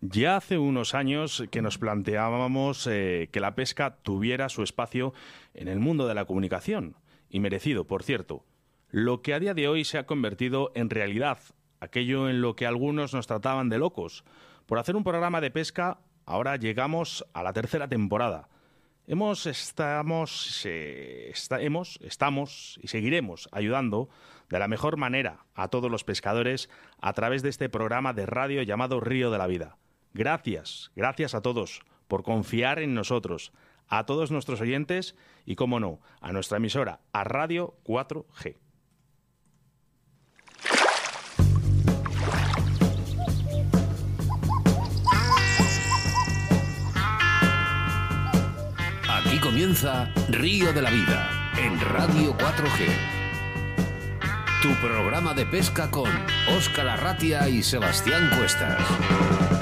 Ya hace unos años que nos planteábamos eh, que la pesca tuviera su espacio en el mundo de la comunicación, y merecido, por cierto, lo que a día de hoy se ha convertido en realidad, aquello en lo que algunos nos trataban de locos. Por hacer un programa de pesca, ahora llegamos a la tercera temporada. Hemos, estamos, hemos, estamos y seguiremos ayudando de la mejor manera a todos los pescadores a través de este programa de radio llamado Río de la Vida. Gracias, gracias a todos por confiar en nosotros, a todos nuestros oyentes y, como no, a nuestra emisora, a Radio 4G. Aquí comienza Río de la Vida en Radio 4G. Tu programa de pesca con Óscar Arratia y Sebastián Cuestas.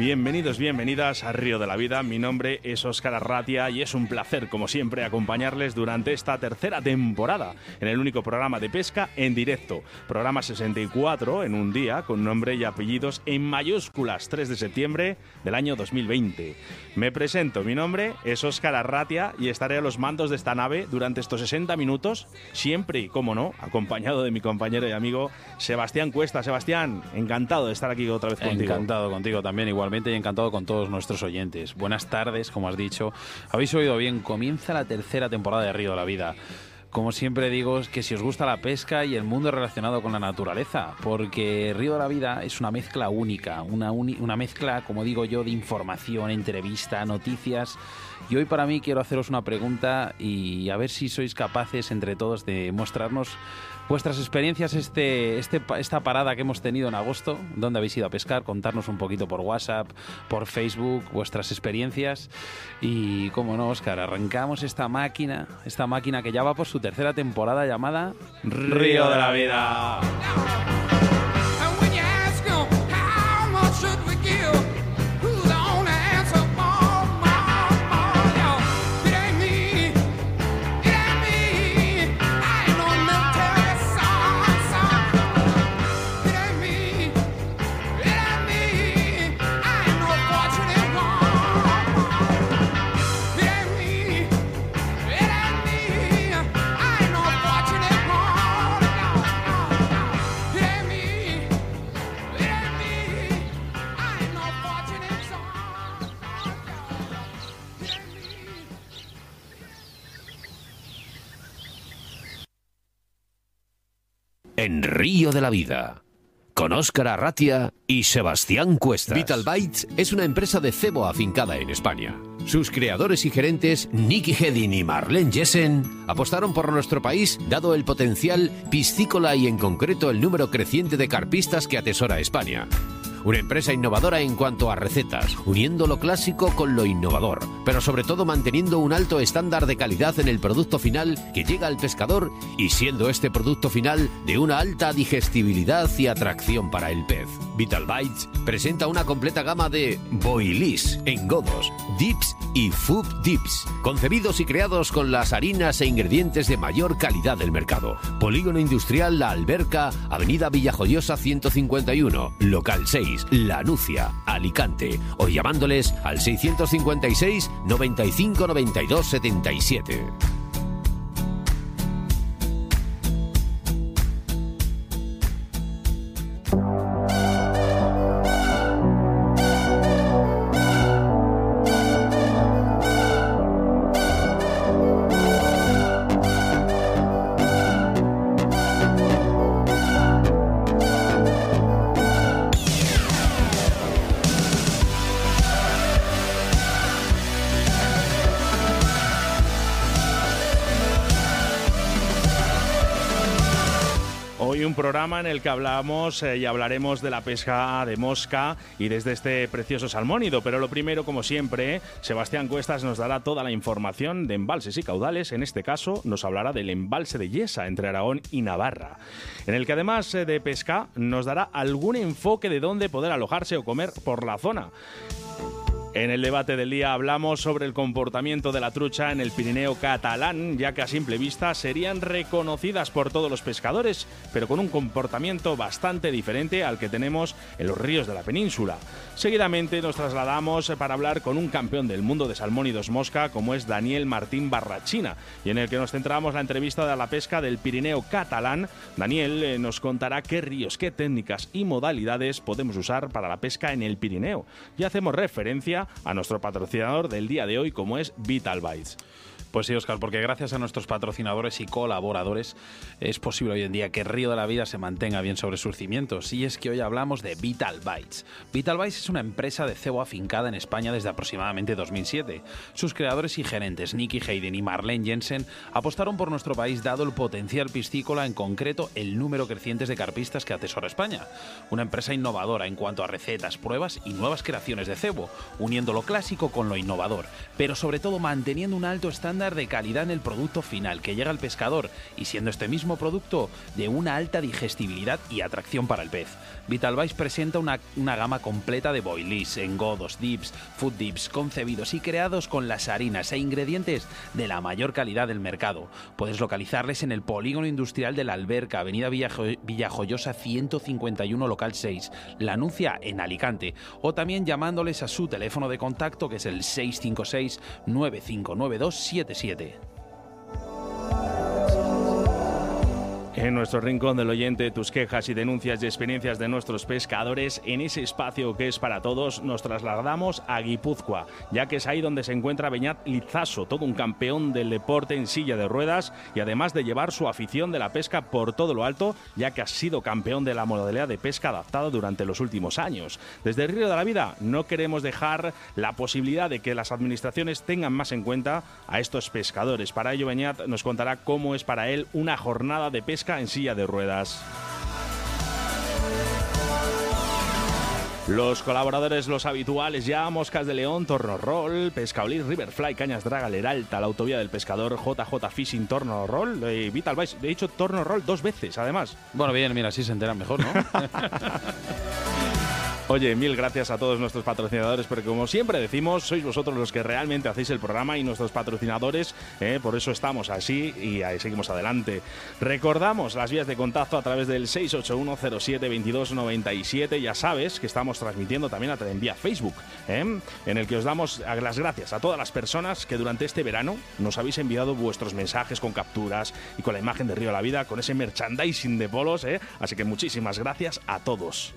Bienvenidos, bienvenidas a Río de la Vida. Mi nombre es Óscar Arratia y es un placer, como siempre, acompañarles durante esta tercera temporada en el único programa de pesca en directo. Programa 64 en un día con nombre y apellidos en mayúsculas, 3 de septiembre del año 2020. Me presento, mi nombre es Óscar Arratia y estaré a los mandos de esta nave durante estos 60 minutos, siempre y, como no, acompañado de mi compañero y amigo Sebastián Cuesta. Sebastián, encantado de estar aquí otra vez contigo. Encantado contigo también, igual y encantado con todos nuestros oyentes. Buenas tardes, como has dicho. Habéis oído bien, comienza la tercera temporada de Río de la Vida. Como siempre digo, es que si os gusta la pesca y el mundo relacionado con la naturaleza, porque Río de la Vida es una mezcla única, una, una mezcla, como digo yo, de información, entrevista, noticias. Y hoy para mí quiero haceros una pregunta y a ver si sois capaces entre todos de mostrarnos vuestras experiencias este, este, esta parada que hemos tenido en agosto, dónde habéis ido a pescar, contarnos un poquito por WhatsApp, por Facebook, vuestras experiencias y, como no, Oscar, arrancamos esta máquina, esta máquina que ya va por su tercera temporada llamada Río de la Vida. En Río de la Vida con Óscar Arratia y Sebastián Cuesta. Vital Bites es una empresa de cebo afincada en España. Sus creadores y gerentes, Nicky Hedin y Marlene Jessen, apostaron por nuestro país dado el potencial piscícola y en concreto el número creciente de carpistas que atesora España. Una empresa innovadora en cuanto a recetas, uniendo lo clásico con lo innovador, pero sobre todo manteniendo un alto estándar de calidad en el producto final que llega al pescador y siendo este producto final de una alta digestibilidad y atracción para el pez. Vital Bites presenta una completa gama de boilies, engodos, dips y food dips, concebidos y creados con las harinas e ingredientes de mayor calidad del mercado. Polígono Industrial La Alberca, Avenida Villajoyosa 151, local 6 la Nucia, Alicante, o llamándoles al 656 95 92 77. En el que hablamos eh, y hablaremos de la pesca de mosca y desde este precioso salmónido. Pero lo primero, como siempre, Sebastián Cuestas nos dará toda la información de embalses y caudales. En este caso, nos hablará del embalse de Yesa entre Aragón y Navarra, en el que además eh, de pesca nos dará algún enfoque de dónde poder alojarse o comer por la zona. En el debate del día hablamos sobre el comportamiento de la trucha en el Pirineo catalán, ya que a simple vista serían reconocidas por todos los pescadores, pero con un comportamiento bastante diferente al que tenemos en los ríos de la península. Seguidamente nos trasladamos para hablar con un campeón del mundo de salmón y dos mosca, como es Daniel Martín Barrachina, y en el que nos centramos la entrevista de la pesca del Pirineo catalán. Daniel eh, nos contará qué ríos, qué técnicas y modalidades podemos usar para la pesca en el Pirineo. Y hacemos referencia a nuestro patrocinador del día de hoy, como es Vital Bytes. Pues sí, Oscar, porque gracias a nuestros patrocinadores y colaboradores es posible hoy en día que Río de la Vida se mantenga bien sobre sus cimientos. Y es que hoy hablamos de Vital Bytes. Vital Bytes es una empresa de cebo afincada en España desde aproximadamente 2007. Sus creadores y gerentes, Nicky Hayden y Marlene Jensen, apostaron por nuestro país dado el potencial piscícola, en concreto el número creciente de carpistas que atesora España. Una empresa innovadora en cuanto a recetas, pruebas y nuevas creaciones de cebo, uniendo lo clásico con lo innovador, pero sobre todo manteniendo un alto estándar de calidad en el producto final que llega al pescador y siendo este mismo producto de una alta digestibilidad y atracción para el pez. Vital Vice presenta una, una gama completa de boilies, engodos, dips, food dips, concebidos y creados con las harinas e ingredientes de la mayor calidad del mercado. Puedes localizarles en el polígono industrial de la Alberca, Avenida Villajoyosa 151, local 6, La Anuncia en Alicante, o también llamándoles a su teléfono de contacto que es el 656 9592 en nuestro rincón del oyente, tus quejas y denuncias y experiencias de nuestros pescadores, en ese espacio que es para todos, nos trasladamos a Guipúzcoa, ya que es ahí donde se encuentra Beñat Lizaso, todo un campeón del deporte en silla de ruedas y además de llevar su afición de la pesca por todo lo alto, ya que ha sido campeón de la modalidad de pesca adaptada durante los últimos años. Desde el Río de la Vida no queremos dejar la posibilidad de que las administraciones tengan más en cuenta a estos pescadores. Para ello, Beñat nos contará cómo es para él una jornada de pesca en silla de ruedas. Los colaboradores, los habituales ya, Moscas de León, Torno Roll, Pescaolí, Riverfly, Cañas Draga, Leralta, la Autovía del Pescador, JJ Fishing, Torno Roll, eh, Vital Vice. De hecho, Torno Roll dos veces, además. Bueno, bien, mira, así se enteran mejor, ¿no? Oye, mil gracias a todos nuestros patrocinadores, porque como siempre decimos, sois vosotros los que realmente hacéis el programa y nuestros patrocinadores, eh, por eso estamos así y ahí seguimos adelante. Recordamos las vías de contacto a través del 681072297, ya sabes que estamos transmitiendo también a través vía Facebook, eh, en el que os damos las gracias a todas las personas que durante este verano nos habéis enviado vuestros mensajes con capturas y con la imagen de Río de la Vida, con ese merchandising de polos, eh, así que muchísimas gracias a todos.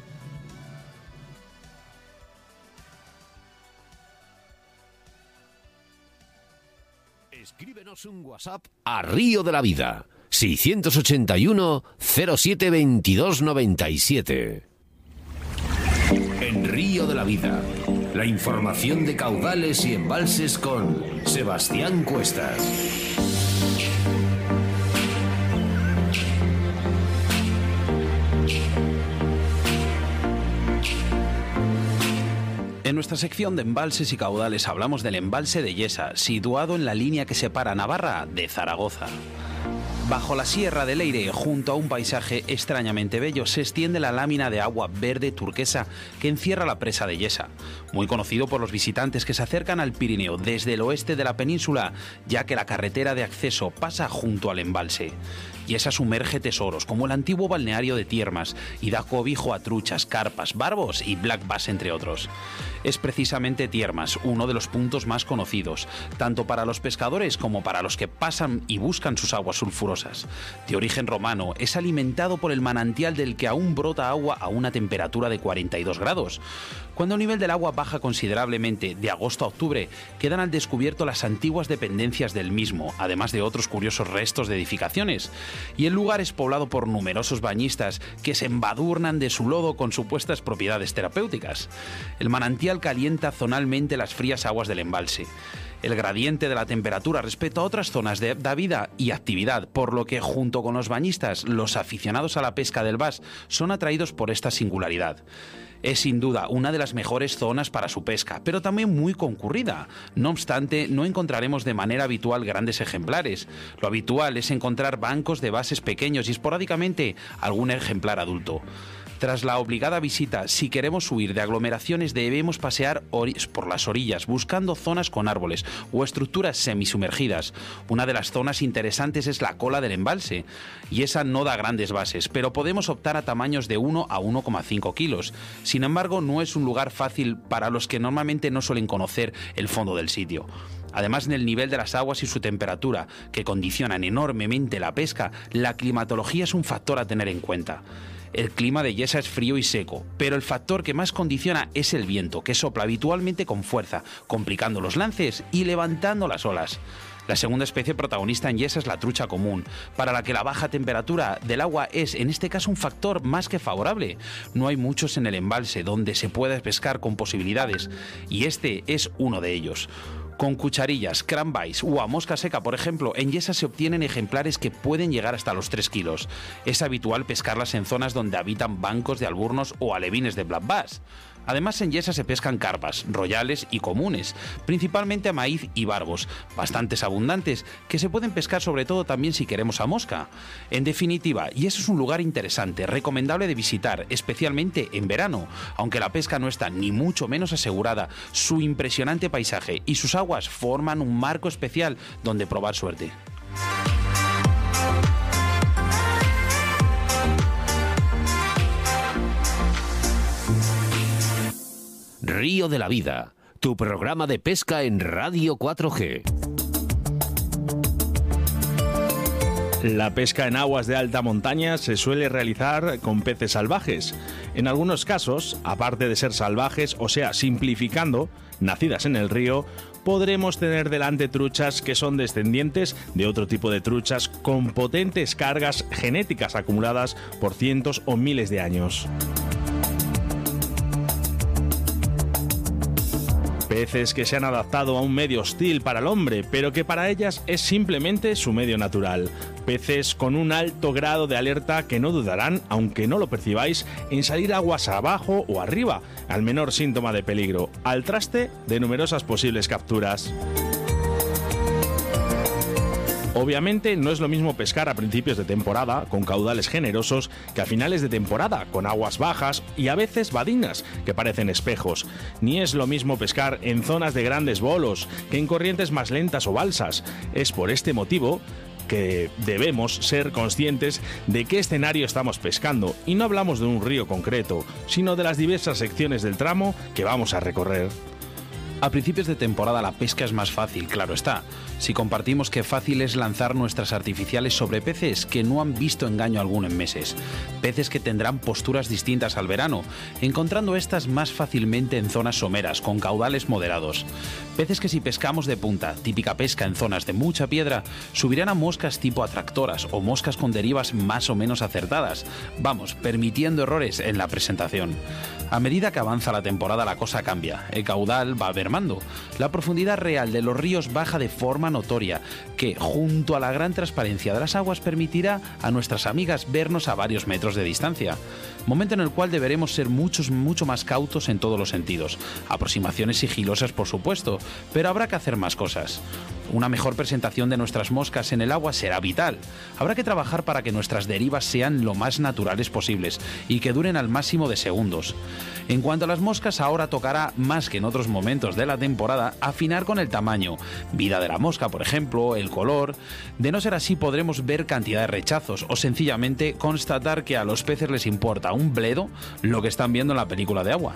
Escríbenos un WhatsApp a Río de la Vida. 681 07 22 97. En Río de la Vida, la información de caudales y embalses con Sebastián Cuestas. En nuestra sección de embalses y caudales hablamos del embalse de Yesa, situado en la línea que separa Navarra de Zaragoza. Bajo la Sierra de Leire, junto a un paisaje extrañamente bello, se extiende la lámina de agua verde turquesa que encierra la presa de Yesa, muy conocido por los visitantes que se acercan al Pirineo desde el oeste de la península, ya que la carretera de acceso pasa junto al embalse y esa sumerge tesoros, como el antiguo balneario de Tiermas, y da cobijo a truchas, carpas, barbos y black bass, entre otros. Es precisamente Tiermas uno de los puntos más conocidos, tanto para los pescadores como para los que pasan y buscan sus aguas sulfurosas. De origen romano, es alimentado por el manantial del que aún brota agua a una temperatura de 42 grados. Cuando el nivel del agua baja considerablemente de agosto a octubre, quedan al descubierto las antiguas dependencias del mismo, además de otros curiosos restos de edificaciones. Y el lugar es poblado por numerosos bañistas que se embadurnan de su lodo con supuestas propiedades terapéuticas. El manantial calienta zonalmente las frías aguas del embalse el gradiente de la temperatura respecto a otras zonas de, vida y actividad, por lo que junto con los bañistas, los aficionados a la pesca del bass son atraídos por esta singularidad es sin duda una de las mejores zonas para su pesca, pero también muy concurrida. No obstante, no encontraremos de manera habitual grandes ejemplares. Lo habitual es encontrar bancos de bases pequeños y esporádicamente algún ejemplar adulto. Tras la obligada visita, si queremos huir de aglomeraciones debemos pasear por las orillas buscando zonas con árboles o estructuras semisumergidas. Una de las zonas interesantes es la cola del embalse y esa no da grandes bases, pero podemos optar a tamaños de 1 a 1,5 kilos. Sin embargo, no es un lugar fácil para los que normalmente no suelen conocer el fondo del sitio. Además del nivel de las aguas y su temperatura, que condicionan enormemente la pesca, la climatología es un factor a tener en cuenta. El clima de Yesa es frío y seco, pero el factor que más condiciona es el viento, que sopla habitualmente con fuerza, complicando los lances y levantando las olas. La segunda especie protagonista en Yesa es la trucha común, para la que la baja temperatura del agua es en este caso un factor más que favorable. No hay muchos en el embalse donde se pueda pescar con posibilidades, y este es uno de ellos. Con cucharillas, cranbais o a mosca seca, por ejemplo, en Yesa se obtienen ejemplares que pueden llegar hasta los 3 kilos. Es habitual pescarlas en zonas donde habitan bancos de alburnos o alevines de black bass. Además, en Yesa se pescan carpas, royales y comunes, principalmente a maíz y barbos, bastantes abundantes, que se pueden pescar sobre todo también si queremos a mosca. En definitiva, y eso es un lugar interesante, recomendable de visitar, especialmente en verano, aunque la pesca no está ni mucho menos asegurada, su impresionante paisaje y sus aguas forman un marco especial donde probar suerte. De la Vida, tu programa de pesca en Radio 4G. La pesca en aguas de alta montaña se suele realizar con peces salvajes. En algunos casos, aparte de ser salvajes, o sea, simplificando, nacidas en el río, podremos tener delante truchas que son descendientes de otro tipo de truchas con potentes cargas genéticas acumuladas por cientos o miles de años. Peces que se han adaptado a un medio hostil para el hombre, pero que para ellas es simplemente su medio natural. Peces con un alto grado de alerta que no dudarán, aunque no lo percibáis, en salir aguas abajo o arriba, al menor síntoma de peligro, al traste de numerosas posibles capturas. Obviamente no es lo mismo pescar a principios de temporada, con caudales generosos, que a finales de temporada, con aguas bajas y a veces badinas, que parecen espejos. Ni es lo mismo pescar en zonas de grandes bolos, que en corrientes más lentas o balsas. Es por este motivo que debemos ser conscientes de qué escenario estamos pescando y no hablamos de un río concreto, sino de las diversas secciones del tramo que vamos a recorrer. A principios de temporada la pesca es más fácil, claro está, si compartimos que fácil es lanzar nuestras artificiales sobre peces que no han visto engaño alguno en meses, peces que tendrán posturas distintas al verano, encontrando estas más fácilmente en zonas someras, con caudales moderados. Peces que si pescamos de punta, típica pesca en zonas de mucha piedra, subirán a moscas tipo atractoras o moscas con derivas más o menos acertadas, vamos, permitiendo errores en la presentación. A medida que avanza la temporada la cosa cambia, el caudal va mermando, la profundidad real de los ríos baja de forma notoria, que junto a la gran transparencia de las aguas permitirá a nuestras amigas vernos a varios metros de distancia momento en el cual deberemos ser muchos, mucho más cautos en todos los sentidos. Aproximaciones sigilosas, por supuesto, pero habrá que hacer más cosas. Una mejor presentación de nuestras moscas en el agua será vital. Habrá que trabajar para que nuestras derivas sean lo más naturales posibles y que duren al máximo de segundos. En cuanto a las moscas, ahora tocará, más que en otros momentos de la temporada, afinar con el tamaño, vida de la mosca, por ejemplo, el color. De no ser así, podremos ver cantidad de rechazos o sencillamente constatar que a los peces les importa un bledo lo que están viendo en la película de agua.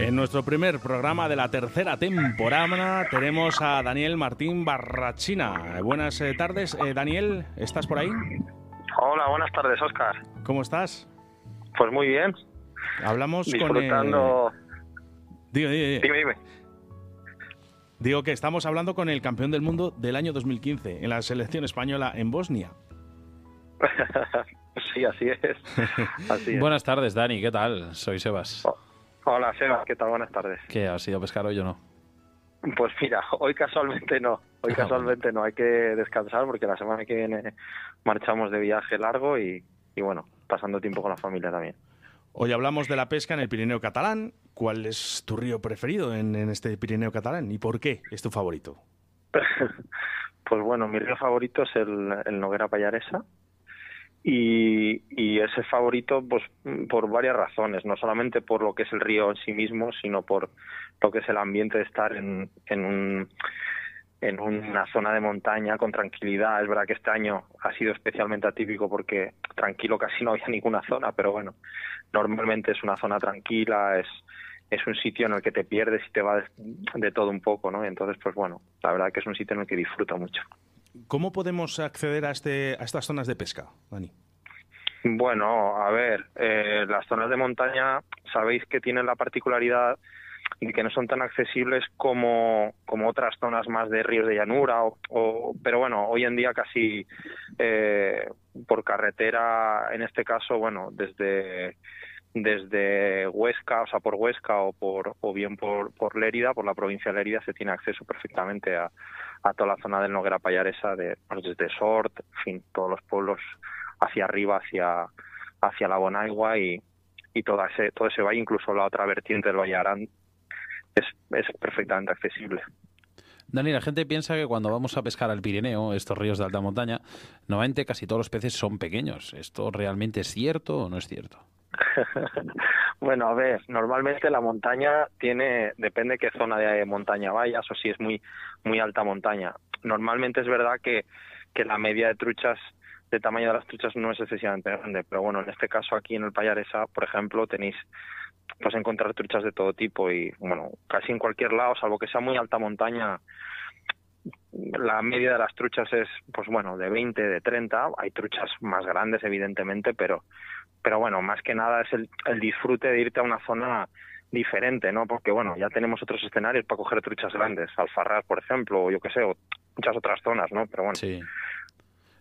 En nuestro primer programa de la tercera temporada tenemos a Daniel Martín Barrachina. Buenas eh, tardes, eh, Daniel, ¿estás por ahí? Hola, buenas tardes, Oscar. ¿Cómo estás? Pues muy bien. Hablamos Disfrutando... con... Dime, dime, dime. dime. Digo que estamos hablando con el campeón del mundo del año 2015 en la selección española en Bosnia. sí, así es. Buenas tardes, Dani, ¿qué tal? Soy Sebas. Oh, hola, Sebas, ¿qué tal? Buenas tardes. ¿Qué, has ido a pescar hoy o no? Pues mira, hoy casualmente no, hoy casualmente no, hay que descansar porque la semana que viene marchamos de viaje largo y, y bueno, pasando tiempo con la familia también. Hoy hablamos de la pesca en el Pirineo catalán. ¿Cuál es tu río preferido en, este Pirineo catalán y por qué es tu favorito? pues bueno, mi río favorito es el, el Noguera Payaresa. Y, y, ese favorito pues por varias razones, no solamente por lo que es el río en sí mismo, sino por lo que es el ambiente de estar en, en un en una zona de montaña con tranquilidad. Es verdad que este año ha sido especialmente atípico porque tranquilo casi no había ninguna zona, pero bueno, normalmente es una zona tranquila, es, es un sitio en el que te pierdes y te va de, todo un poco, ¿no? Entonces, pues bueno, la verdad que es un sitio en el que disfruto mucho. ¿Cómo podemos acceder a, este, a estas zonas de pesca, Dani? Bueno, a ver, eh, las zonas de montaña sabéis que tienen la particularidad y que no son tan accesibles como, como otras zonas más de ríos de llanura, o, pero bueno, hoy en día casi eh, por carretera, en este caso, bueno, desde desde Huesca, o sea, por Huesca o por o bien por, por Lérida, por la provincia de Lérida, se tiene acceso perfectamente a, a toda la zona del Noguera Payaresa, de, pues, desde Sort, en fin, todos los pueblos hacia arriba, hacia, hacia la Bonaigua y, y todo ese, todo ese valle, incluso la otra vertiente del Valle Arán, es, es perfectamente accesible. Dani, la gente piensa que cuando vamos a pescar al Pirineo, estos ríos de alta montaña, normalmente casi todos los peces son pequeños. ¿Esto realmente es cierto o no es cierto? bueno, a ver, normalmente la montaña tiene, depende qué zona de montaña vayas o si es muy, muy alta montaña. Normalmente es verdad que, que la media de truchas de tamaño de las truchas no es excesivamente grande, pero bueno, en este caso aquí en el Payaresa, por ejemplo, tenéis pues encontrar truchas de todo tipo y bueno, casi en cualquier lado, salvo que sea muy alta montaña, la media de las truchas es pues bueno, de 20, de 30, hay truchas más grandes evidentemente, pero pero bueno, más que nada es el, el disfrute de irte a una zona diferente, ¿no? Porque bueno, ya tenemos otros escenarios para coger truchas grandes, Alfarrar, por ejemplo, o yo qué sé, o muchas otras zonas, ¿no? Pero bueno. Sí.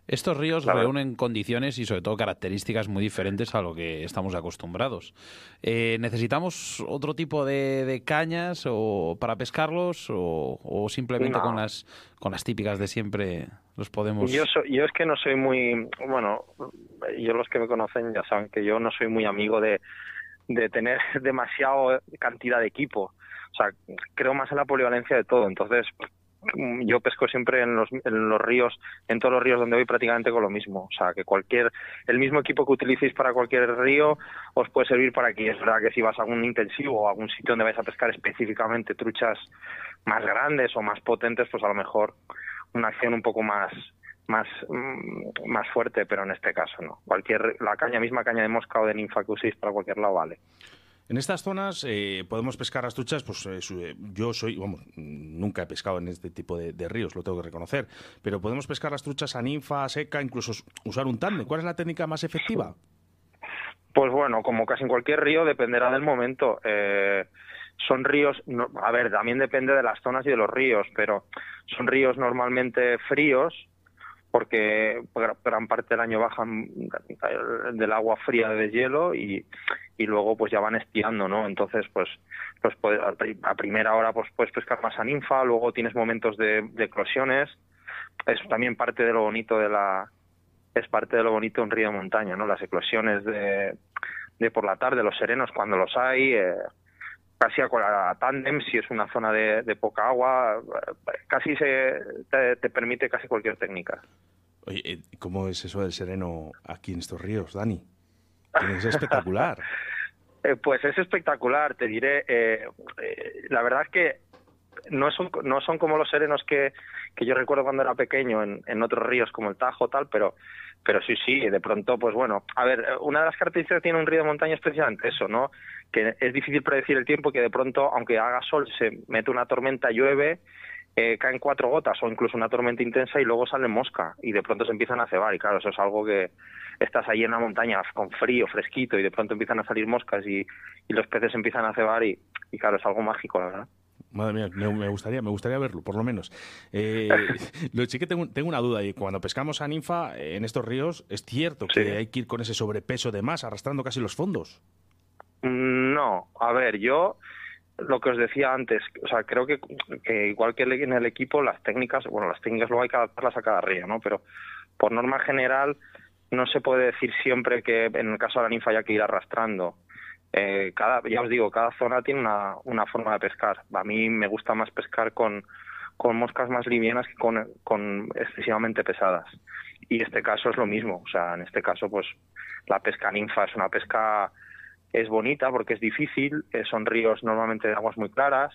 Estos ríos reúnen condiciones y sobre todo características muy diferentes a lo que estamos acostumbrados. Eh, ¿Necesitamos otro tipo de, cañas o para pescarlos o, simplemente con las con las típicas de siempre los podemos? Yo, yo es que no soy muy bueno. Yo los que me conocen ya saben que yo no soy muy amigo de de tener demasiado cantidad de equipo. O sea, creo más en la polivalencia de todo. Entonces, yo pesco siempre en los, en los ríos, en todos los ríos donde voy prácticamente con lo mismo. O sea, que cualquier, el mismo equipo que utilicéis para cualquier río os puede servir para aquí. Es verdad que si vas a algún intensivo o a algún sitio donde vais a pescar específicamente truchas más grandes o más potentes, pues a lo mejor una acción un poco más más mm, más fuerte, pero en este caso no. Cualquier la caña misma caña de mosca o de ninfa que uséis para cualquier lado vale. En estas zonas eh, podemos pescar las truchas, pues eh, eh, yo soy, vamos, nunca he pescado en este tipo de, ríos, lo tengo que reconocer, pero podemos pescar las truchas a ninfa, seca, incluso usar un tándem. ¿Cuál es la técnica más efectiva? Pues bueno, como casi en cualquier río, dependerá del momento. son ríos, a ver, también depende de las zonas y de los ríos, pero son ríos normalmente fríos, porque gran parte del año bajan del agua fría de hielo y, y luego pues ya van estirando, ¿no? Entonces pues pues a primera hora pues puedes pescar más a ninfa, luego tienes momentos de, eclosiones, es también parte de lo bonito de la es parte de lo bonito de un río de montaña, ¿no? Las eclosiones de, de por la tarde, los serenos cuando los hay, eh, casi a, a tándem si es una zona de, poca agua, casi se te, permite casi cualquier técnica. Oye, eh, ¿cómo es eso del sereno aquí en estos ríos, Dani? Es espectacular. Eh, pues es espectacular, te diré. Eh, la verdad es que no son, no son como los serenos que, yo recuerdo cuando era pequeño en, otros ríos como el Tajo tal, pero pero sí, sí, de pronto, pues bueno, a ver, una de las características que tiene un río de montaña es precisamente eso, ¿no? Que es difícil predecir el tiempo, que de pronto, aunque haga sol, se mete una tormenta, llueve, eh, caen cuatro gotas o incluso una tormenta intensa y luego sale mosca y de pronto se empiezan a cebar y claro, eso es algo que estás ahí en la montaña con frío, fresquito y de pronto empiezan a salir moscas y, y los peces empiezan a cebar y, y claro, es algo mágico, la verdad. Madre mía, me, gustaría, me gustaría verlo, por lo menos. Eh, lo sí que tengo, tengo, una duda y cuando pescamos a ninfa en estos ríos, ¿es cierto que hay que ir con ese sobrepeso de más, arrastrando casi los fondos? Mm, no, a ver, yo lo que os decía antes, o sea, creo que, que, igual que en el equipo, las técnicas, bueno, las técnicas luego hay que adaptarlas a cada río, ¿no? Pero por norma general no se puede decir siempre que en el caso de la ninfa haya que ir arrastrando. Eh, cada, ya os digo, cada zona tiene una, una forma de pescar. A mí me gusta más pescar con, con moscas más livianas que con, con excesivamente pesadas. Y este caso es lo mismo. O sea, en este caso, pues la pesca ninfa es una pesca es bonita porque es difícil, eh, son ríos normalmente de aguas muy claras,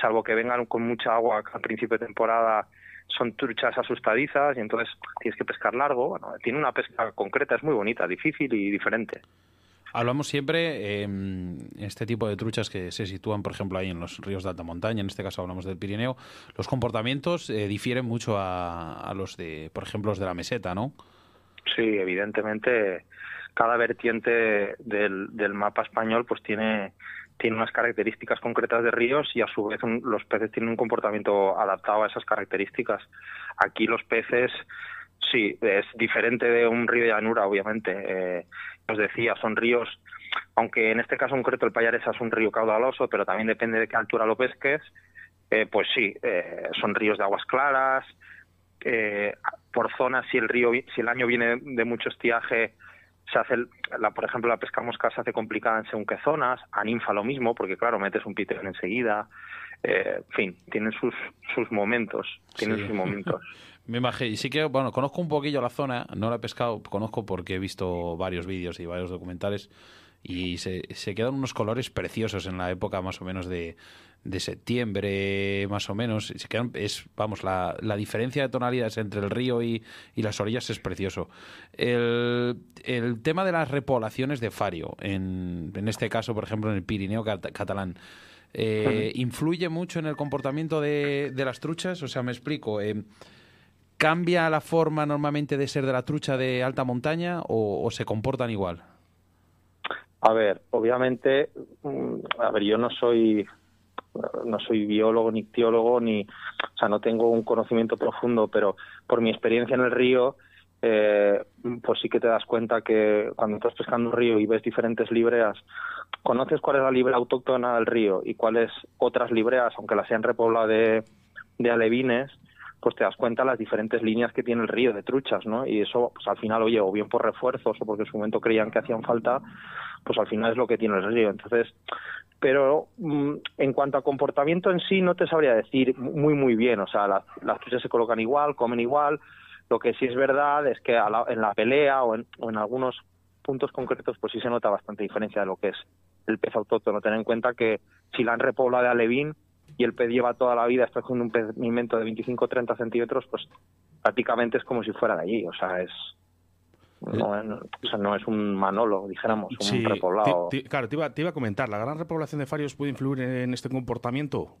salvo que vengan con mucha agua al principio de temporada, son truchas asustadizas y entonces tienes que pescar largo. Bueno, tiene una pesca concreta, es muy bonita, difícil y diferente. Hablamos siempre en este tipo de truchas que se sitúan, por ejemplo, ahí en los ríos de alta montaña, en este caso hablamos del Pirineo, los comportamientos eh, difieren mucho a, a, los de, por ejemplo, los de la meseta, ¿no? Sí, evidentemente cada vertiente del, del mapa español pues tiene tiene unas características concretas de ríos y a su vez los peces tienen un comportamiento adaptado a esas características. Aquí los peces, sí, es diferente de un río de llanura, obviamente. Eh, os decía, son ríos, aunque en este caso concreto el Payaresa es un río caudaloso, pero también depende de qué altura lo pesques, eh, pues sí, eh, son ríos de aguas claras. Eh, por zonas, si el río, si el año viene de mucho estiaje, se hace, la, por ejemplo, la pesca mosca se hace complicada en según qué zonas, a ninfa lo mismo, porque claro, metes un pitón enseguida, eh, en fin, tienen sus, sus momentos, tienen sus momentos. Me imagino, y sí que, bueno, conozco un poquillo la zona, no la he pescado, conozco porque he visto varios vídeos y varios documentales y se, se quedan unos colores preciosos en la época más o menos de, de septiembre, más o menos. Se quedan, es, vamos, la, la, diferencia de tonalidades entre el río y, y las orillas es precioso. El, el, tema de las repoblaciones de fario, en, en este caso, por ejemplo, en el Pirineo catalán, eh, ¿influye mucho en el comportamiento de, de, las truchas? O sea, me explico. Eh, ¿Cambia la forma normalmente de ser de la trucha de alta montaña o, se comportan igual? A ver, obviamente, mm, a ver, yo no soy no soy biólogo ni ictiólogo ni o sea no tengo un conocimiento profundo pero por mi experiencia en el río eh, pues sí que te das cuenta que cuando estás pescando un río y ves diferentes libreas conoces cuál es la librea autóctona del río y cuáles otras libreas aunque las hayan repoblado de alevines pues te das cuenta las diferentes líneas que tiene el río de truchas, ¿no? Y eso, pues al final, oye, o bien por refuerzos o porque en su momento creían que hacían falta, pues al final es lo que tiene el río. Entonces, pero mm, en cuanto a comportamiento en sí no te sabría decir muy muy bien, o sea, las, truchas se colocan igual, comen igual, lo que sí es verdad es que la, en la pelea o en, o en, algunos puntos concretos pues sí se nota bastante diferencia de lo que es el pez autóctono, tener en cuenta que si la han repoblado de alevín y el pez lleva toda la vida está con un pigmento de 25 o 30 centímetros, pues prácticamente es como si fuera de allí, o sea, es, no, no, o sea, no es un manolo, dijéramos, un sí, repoblado. Te, te, claro, te iba, te iba, a comentar, ¿la gran repoblación de farios puede influir en este comportamiento?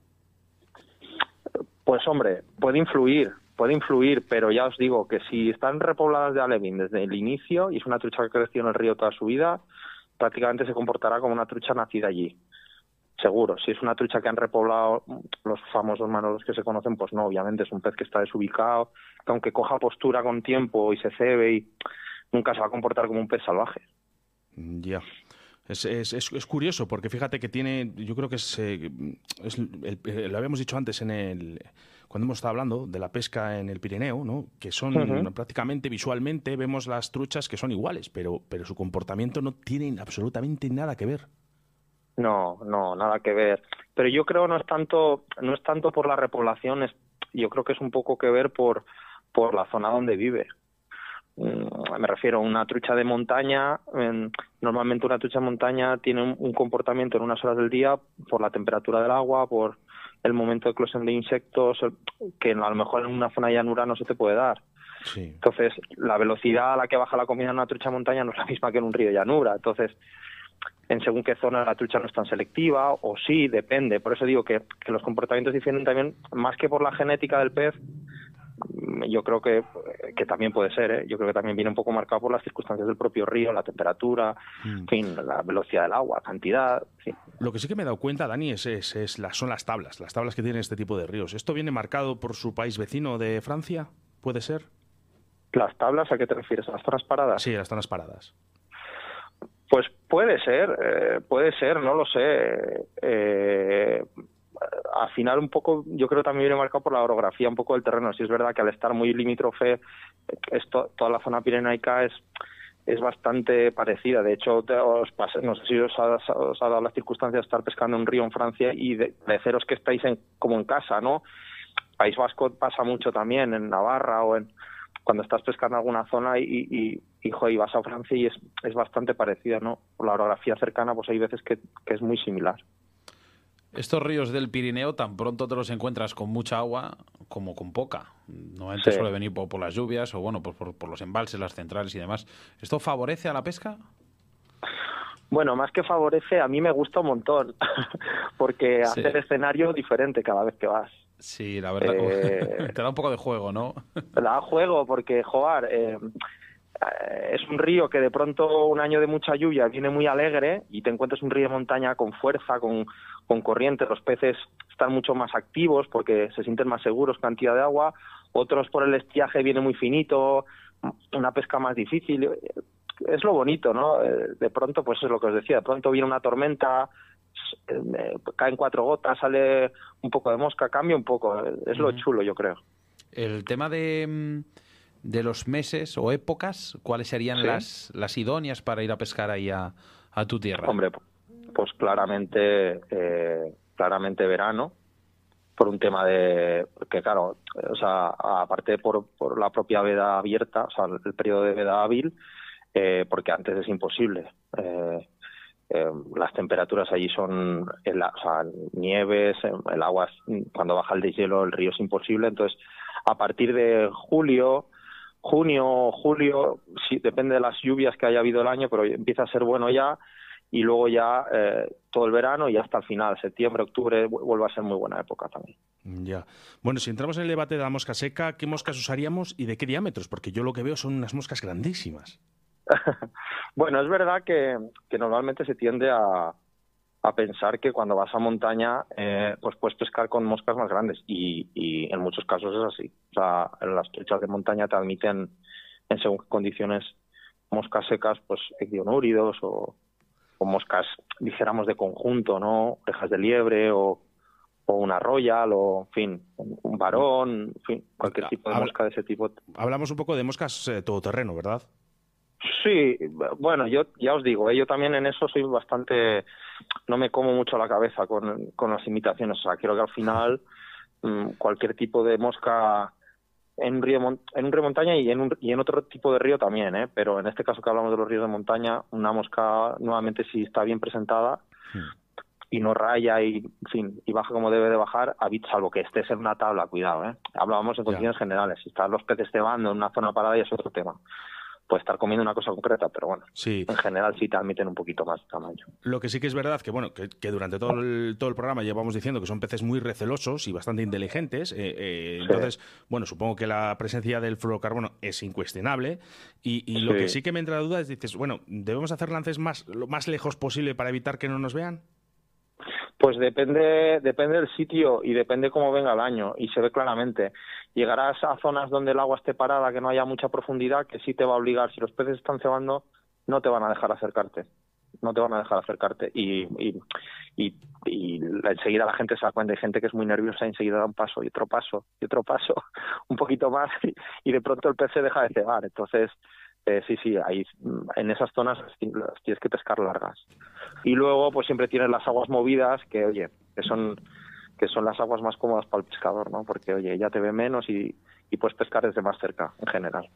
Pues hombre, puede influir, puede influir, pero ya os digo que si están repobladas de alevín desde el inicio y es una trucha que creció en el río toda su vida, prácticamente se comportará como una trucha nacida allí. Seguro, si es una trucha que han repoblado los famosos manolos que se conocen, pues no, obviamente es un pez que está desubicado, que aunque coja postura con tiempo y se cebe y nunca se va a comportar como un pez salvaje. Ya. Es, es, es, es, curioso porque fíjate que tiene, yo creo que es, eh, es el, lo habíamos dicho antes en el cuando hemos estado hablando de la pesca en el Pirineo, ¿no? que son uh -huh. prácticamente visualmente vemos las truchas que son iguales, pero, pero su comportamiento no tiene absolutamente nada que ver. No, no, nada que ver. Pero yo creo no es tanto, no es tanto por la repoblación, es, yo creo que es un poco que ver por, por la zona donde vive me refiero a una trucha de montaña, normalmente una trucha de montaña tiene un, comportamiento en unas horas del día por la temperatura del agua, por el momento de eclosión de insectos que a lo mejor en una zona llanura no se te puede dar. Entonces, la velocidad a la que baja la comida en una trucha montaña no es la misma que en un río llanura. Entonces, en según qué zona la trucha no es tan selectiva, o sí, depende. Por eso digo que, que los comportamientos difieren también, más que por la genética del pez, yo creo que, que también puede ser, ¿eh? yo creo que también viene un poco marcado por las circunstancias del propio río, la temperatura, mm. en fin, la velocidad del agua, cantidad. Lo que sí que me he dado cuenta, Dani, es, es, son las tablas, las tablas que tienen este tipo de ríos. ¿Esto viene marcado por su país vecino de Francia? ¿Puede ser? ¿Las tablas a qué te refieres? ¿A las zonas paradas? Sí, a las zonas paradas. Pues puede ser, eh, puede ser, no lo sé. Eh, al final un poco, yo creo también viene marcado por la orografía un poco del terreno. Si es verdad que al estar muy limítrofe, toda la zona pirenaica es es bastante parecida. De hecho, os no sé si os ha, dado la circunstancia de estar pescando un río en Francia y de, ceros que estáis en, como en casa, ¿no? País Vasco pasa mucho también, en Navarra o en cuando estás pescando alguna zona y, y, y, vas a Francia y es, es bastante parecida, ¿no? Por la orografía cercana, pues hay veces que es muy similar. Estos ríos del Pirineo tan pronto te los encuentras con mucha agua como con poca. Normalmente suele venir por, las lluvias o bueno, por, por, los embalses, las centrales y demás. ¿Esto favorece a la pesca? Bueno, más que favorece, a mí me gusta un montón, porque hace el escenario diferente cada vez que vas. Sí, la verdad, eh, te da un poco de juego, ¿no? Te da juego, porque eh, eh, es un río que de pronto un año de mucha lluvia viene muy alegre y te encuentras un río de montaña con fuerza, con, con corriente, los peces están mucho más activos porque se sienten más seguros, cantidad de agua, otros por el estiaje viene muy finito, una pesca más difícil, es lo bonito, ¿no? Eh, de pronto, pues es lo que os decía, de pronto viene una tormenta, eh, caen cuatro gotas, sale un poco de mosca, cambia un poco, es lo chulo, yo creo. El tema de mm, de los meses o épocas, ¿cuáles serían las, las idóneas para ir a pescar ahí a, tu tierra? Hombre, pues claramente, eh, claramente verano, por un tema de que claro, o sea, aparte por, por la propia veda abierta, o sea, el periodo de veda hábil, eh, porque antes es imposible. Eh, las temperaturas allí son o sea, nieves, el agua cuando baja el deshielo, el río es imposible, entonces a partir de julio, junio, julio, sí, depende de las lluvias que haya habido el año, pero empieza a ser bueno ya y luego ya eh, todo el verano y hasta el final, septiembre, octubre, vuelve a ser muy buena época también. Ya. Bueno, si entramos en el debate de la mosca seca, ¿qué moscas usaríamos y de qué diámetros? Porque yo lo que veo son unas moscas grandísimas. bueno, es verdad que normalmente se tiende a, a pensar que cuando vas a montaña eh, pues puedes pescar con moscas más grandes y, y, en muchos casos es así. O sea, las truchas de montaña te admiten en según qué condiciones moscas secas, pues ecdionúridos o, o moscas, dijéramos, de conjunto, ¿no? Orejas de liebre o, o una royal o, en fin, un varón, en fin, cualquier tipo de mosca de ese tipo. Hablamos un poco de moscas eh, todoterreno, ¿verdad? Sí, bueno, yo ya os digo, ¿eh? yo también en eso soy bastante, no me como mucho la cabeza con, con las imitaciones, o sea, creo que al final mm, cualquier tipo de mosca en un río, en un río montaña y en, un, y en otro tipo de río también, ¿eh? pero en este caso que hablamos de los ríos de montaña, una mosca nuevamente si está bien presentada hmm. y no raya y, en fin, y baja como debe de bajar, salvo que estés en una tabla, cuidado, ¿eh? hablábamos en condiciones generales, si están los peces cebando en una zona parada y es otro tema puede estar comiendo una cosa concreta, pero bueno, sí. en general sí te admiten un poquito más tamaño. Lo que sí que es verdad que bueno que, durante todo el, todo el programa llevamos diciendo que son peces muy recelosos y bastante inteligentes, eh, eh, entonces bueno supongo que la presencia del fluorocarbono es incuestionable y, lo que sí que me entra la duda es dices bueno debemos hacer lances más lo más lejos posible para evitar que no nos vean. Pues depende, depende del sitio y depende cómo venga el año y se ve claramente. Llegarás a zonas donde el agua esté parada, que no haya mucha profundidad, que sí te va a obligar, si los peces están cebando, no te van a dejar acercarte. No te van a dejar acercarte. Y, y, y, y enseguida la gente se da cuenta, hay gente que es muy nerviosa y enseguida da un paso y otro paso y otro paso, un poquito más y, de pronto el pez se deja de cebar. Entonces, eh, sí, sí, ahí, en esas zonas tienes que pescar largas. Y luego, pues siempre tienes las aguas movidas, que oye, que son que son las aguas más cómodas para el pescador, ¿no? Porque oye, ya te ve menos y, y puedes pescar desde más cerca, en general.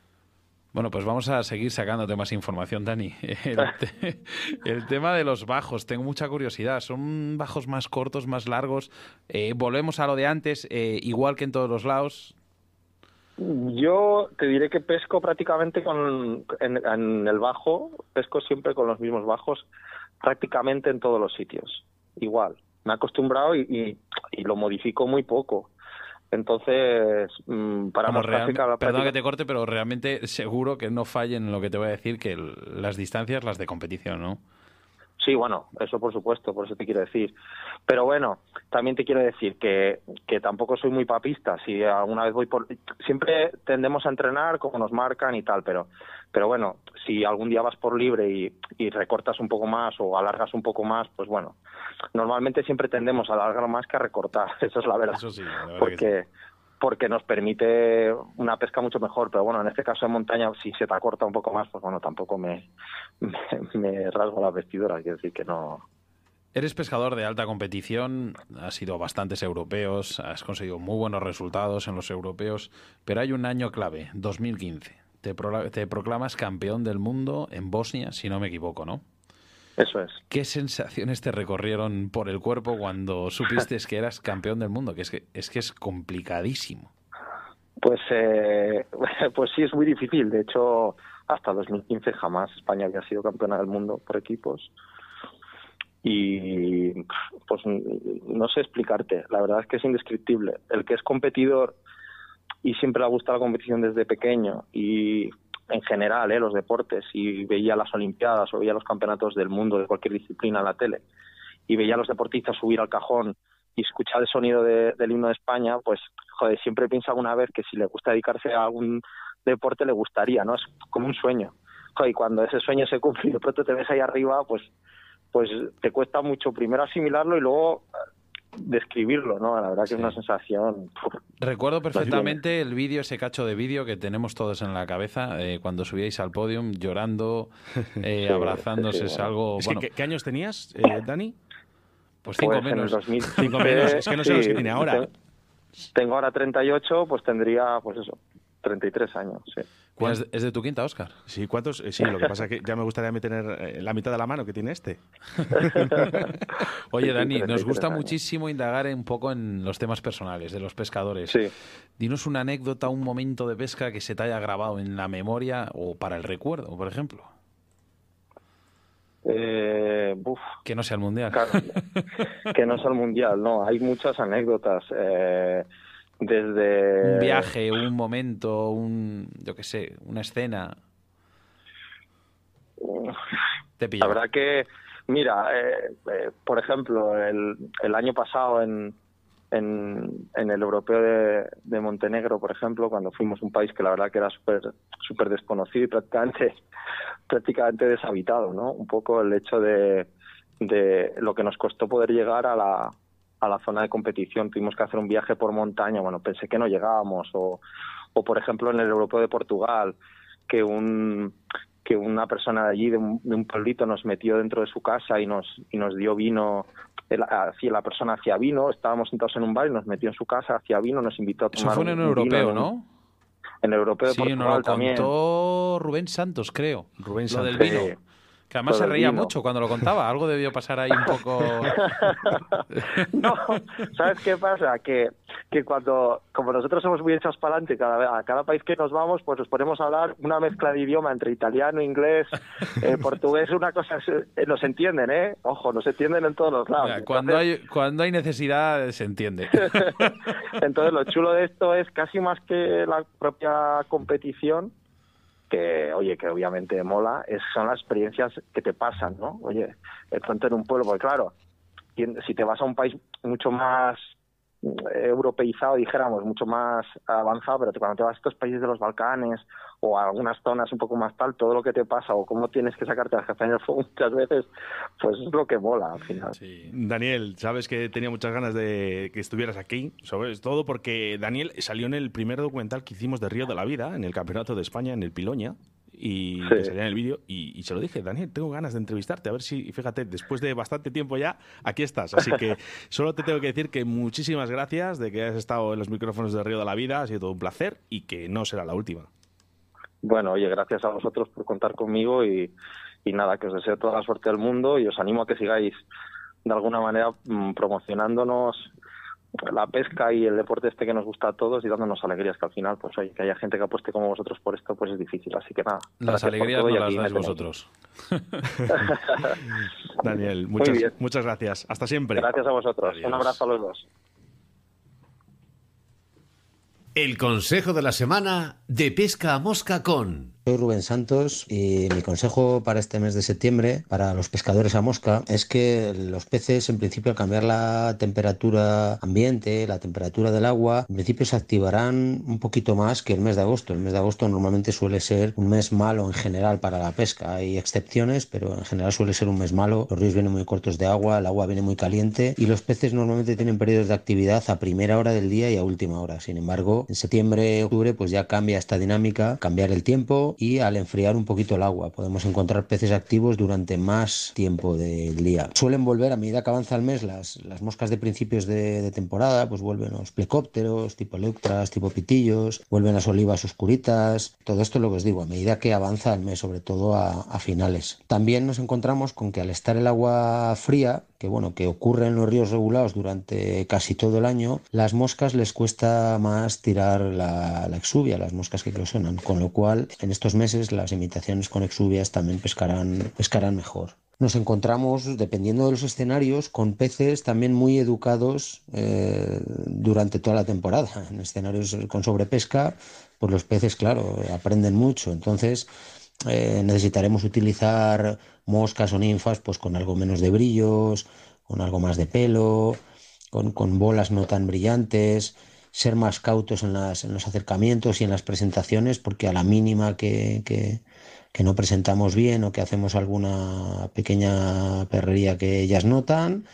Bueno, pues vamos a seguir sacándote más información, Dani. El, tema de los bajos, tengo mucha curiosidad. ¿Son bajos más cortos, más largos? Eh, volvemos a lo de antes, eh, igual que en todos los lados. Yo te diré que pesco prácticamente con, en, el bajo, pesco siempre con los mismos bajos, prácticamente en todos los sitios. Igual. Me he acostumbrado y lo modifico muy poco. Entonces, mm, para más práctica, Perdón que te corte, pero realmente seguro que no fallen en lo que te voy a decir, que las distancias, las de competición, ¿no? Sí, bueno, eso por supuesto, por eso te quiero decir. Pero bueno, también te quiero decir que, que tampoco soy muy papista. Si alguna vez voy por. Siempre tendemos a entrenar como nos marcan y tal, pero, pero bueno, si algún día vas por libre y, y recortas un poco más o alargas un poco más, pues bueno, normalmente siempre tendemos a alargar más que a recortar. Eso es la verdad. Eso sí, porque, porque nos permite una pesca mucho mejor. Pero bueno, en este caso en montaña, si se te acorta un poco más, pues bueno, tampoco me, rasgo las vestiduras. Quiero decir que no. Eres pescador de alta competición, has ido a bastantes europeos, has conseguido muy buenos resultados en los europeos, pero hay un año clave, 2015. Te, te proclamas campeón del mundo en Bosnia, si no me equivoco, ¿no? Eso es. ¿Qué sensaciones te recorrieron por el cuerpo cuando supiste que eras campeón del mundo? Que es que es, que es complicadísimo. Pues, eh, pues sí, es muy difícil. De hecho, hasta 2015 jamás España había sido campeona del mundo por equipos. Y pues no sé explicarte. La verdad es que es indescriptible. El que es competidor y siempre le gusta la competición desde pequeño y en general, ¿eh? los deportes, y veía las Olimpiadas o veía los campeonatos del mundo de cualquier disciplina en la tele, y veía a los deportistas subir al cajón y escuchar el sonido del himno de España, pues, joder, siempre piensa alguna vez que si le gusta dedicarse a algún deporte le gustaría, ¿no? Es como un sueño. Joder, y cuando ese sueño se cumple y de pronto te ves ahí arriba, pues, pues te cuesta mucho primero asimilarlo y luego describirlo, ¿no? La verdad que es una sensación. Recuerdo perfectamente el vídeo, ese cacho de vídeo que tenemos todos en la cabeza eh, cuando subíais al podium llorando, eh, abrazándose, es algo. ¿qué, años tenías, eh, Dani? Pues cinco pues menos. Cinco menos. Es que no sé los que tiene ahora. Tengo ahora 38, pues tendría, pues eso, 33 años, sí. ¿Es, de tu quinta, Oscar? Sí, ¿cuántos? Eh, sí, lo que pasa es que ya me gustaría tener eh, la mitad de la mano que tiene este. Oye, Dani, nos gusta muchísimo indagar un poco en los temas personales de los pescadores. Sí. Dinos una anécdota, un momento de pesca que se te haya grabado en la memoria o para el recuerdo, por ejemplo. Eh, que no sea el mundial. que no sea el mundial, no. Hay muchas anécdotas. Eh, desde un viaje, un momento, un yo qué sé, una escena. Te La verdad que, mira, eh, eh, por ejemplo, el, el año pasado en, en, en el europeo de, de, Montenegro, por ejemplo, cuando fuimos un país que la verdad que era súper super desconocido y prácticamente, prácticamente deshabitado, ¿no? Un poco el hecho de, de lo que nos costó poder llegar a la, a la zona de competición, tuvimos que hacer un viaje por montaña, bueno, pensé que no llegábamos, o, o por ejemplo en el europeo de Portugal, que un que una persona de allí, de un, de pueblito, nos metió dentro de su casa y nos, y nos dio vino, hacia la persona hacía vino, estábamos sentados en un bar y nos metió en su casa, hacía vino, nos invitó a tomar Eso fue en el europeo, ¿no? En el europeo de Portugal nos lo contó Rubén Santos, creo. Rubén Santos. del vino. Que además se reía mucho cuando lo contaba. Algo debió pasar ahí un poco. no, ¿sabes qué pasa? Que, que cuando, como nosotros somos muy hechos para adelante, cada, a cada país que nos vamos, pues nos ponemos a hablar una mezcla de idioma entre italiano, inglés, eh, portugués, una cosa. Eh, nos entienden, ¿eh? Ojo, nos entienden en todos los lados. cuando, hay, cuando hay necesidad, se entiende. Entonces, lo chulo de esto es casi más que la propia competición que, oye, que obviamente mola, es, son las experiencias que te pasan, ¿no? Oye, el pronto en un pueblo, porque claro, si te vas a un país mucho más europeizado, dijéramos, mucho más avanzado, pero cuando te vas a estos países de los Balcanes o a algunas zonas un poco más tal, todo lo que te pasa o cómo tienes que sacarte el fuego muchas veces, pues es lo que mola al final. Daniel, sabes que tenía muchas ganas de que estuvieras aquí, sobre todo porque Daniel salió en el primer documental que hicimos de Río de la Vida, en el Campeonato de España, en el Piloña y salía en el vídeo y, se lo dije, Daniel, tengo ganas de entrevistarte, a ver si, fíjate, después de bastante tiempo ya, aquí estás. Así que solo te tengo que decir que muchísimas gracias de que hayas estado en los micrófonos de Río de la Vida, ha sido todo un placer y que no será la última. Bueno, oye, gracias a vosotros por contar conmigo y, y nada, que os deseo toda la suerte del mundo y os animo a que sigáis de alguna manera mm, promocionándonos la pesca y el deporte este que nos gusta a todos y dándonos alegrías que al final pues oye, que haya gente que apueste como vosotros por esto pues es difícil así que nada. Las alegrías no las dais vosotros. Daniel muchas, muchas gracias. Hasta siempre. Gracias a vosotros. Un abrazo a los dos. El consejo de la semana de pesca a mosca con soy Rubén Santos y mi consejo para este mes de septiembre, para los pescadores a mosca, es que los peces, en principio, al cambiar la temperatura ambiente, la temperatura del agua, en principio se activarán un poquito más que el mes de agosto. El mes de agosto normalmente suele ser un mes malo en general para la pesca. Hay excepciones, pero en general suele ser un mes malo. Los ríos vienen muy cortos de agua, el agua viene muy caliente y los peces normalmente tienen periodos de actividad a primera hora del día y a última hora. Sin embargo, en septiembre, octubre, pues ya cambia esta dinámica, cambiar el tiempo y al enfriar un poquito el agua podemos encontrar peces activos durante más tiempo del día. Suelen volver a medida que avanza el mes las, las moscas de principios de, temporada, pues vuelven los plecópteros, tipo leuctras, tipo pitillos, vuelven las olivas oscuritas, todo esto es lo que os digo, a medida que avanza el mes, sobre todo a, a finales. También nos encontramos con que al estar el agua fría, que bueno, que ocurre en los ríos regulados durante casi todo el año, las moscas les cuesta más tirar la, la exuvia, las moscas que eclosionan, con lo cual en estos meses las imitaciones con exuvias también pescarán, pescarán mejor. Nos encontramos, dependiendo de los escenarios, con peces también muy educados eh, durante toda la temporada. En escenarios con sobrepesca, pues los peces, claro, aprenden mucho. Entonces, eh, necesitaremos utilizar moscas o ninfas pues con algo menos de brillos, con algo más de pelo, con, bolas no tan brillantes, ser más cautos en, las, en, los acercamientos y en las presentaciones, porque a la mínima que, que, que no presentamos bien o que hacemos alguna pequeña perrería que ellas notan,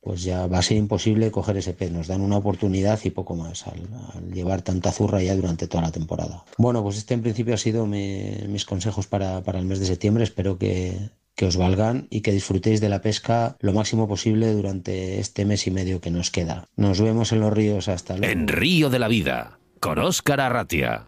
pues ya va a ser imposible coger ese pez. Nos dan una oportunidad y poco más al, llevar tanta zurra ya durante toda la temporada. Bueno, pues este en principio ha sido mis consejos para, para, el mes de septiembre. Espero que, que os valgan y que disfrutéis de la pesca lo máximo posible durante este mes y medio que nos queda. Nos vemos en los ríos hasta luego. En Río de la Vida, con Óscar Arratia.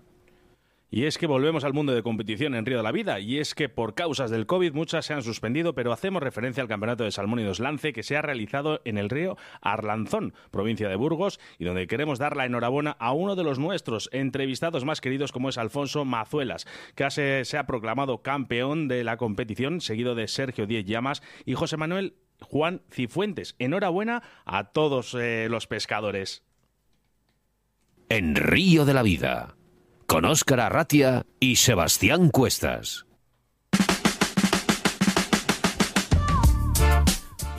Y es que volvemos al mundo de competición en Río de la Vida, y es que por causas del COVID muchas se han suspendido, pero hacemos referencia al Campeonato de Salmónidos Lance que se ha realizado en el río Arlanzón, provincia de Burgos, y donde queremos dar la enhorabuena a uno de los nuestros entrevistados más queridos como es Alfonso Mazuelas, que se, ha proclamado campeón de la competición, seguido de Sergio Diez Llamas y José Manuel Juan Cifuentes. Enhorabuena a todos eh, los pescadores. En Río de la Vida con Óscar Arratia y Sebastián Cuestas.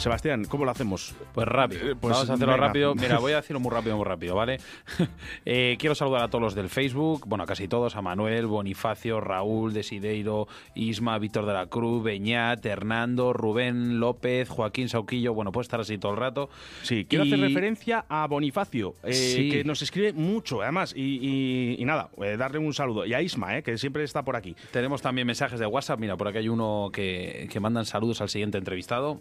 Sebastián, ¿cómo lo hacemos? Pues rápido. Eh, pues Vamos a hacerlo rápido. Mira, voy a decirlo muy rápido, muy rápido, ¿vale? Eh, quiero saludar a todos los del Facebook, bueno, casi todos, a Manuel, Bonifacio, Raúl, Desideiro, Isma, Víctor de la Cruz, Beñat, Hernando, Rubén, López, Joaquín Sauquillo, bueno, puede estar así todo el rato. Sí, quiero hacer referencia a Bonifacio, eh, que nos escribe mucho, además, y, nada, darle un saludo. Y a Isma, que siempre está por aquí. Tenemos también mensajes de WhatsApp, mira, por aquí hay uno que, que mandan saludos al siguiente entrevistado.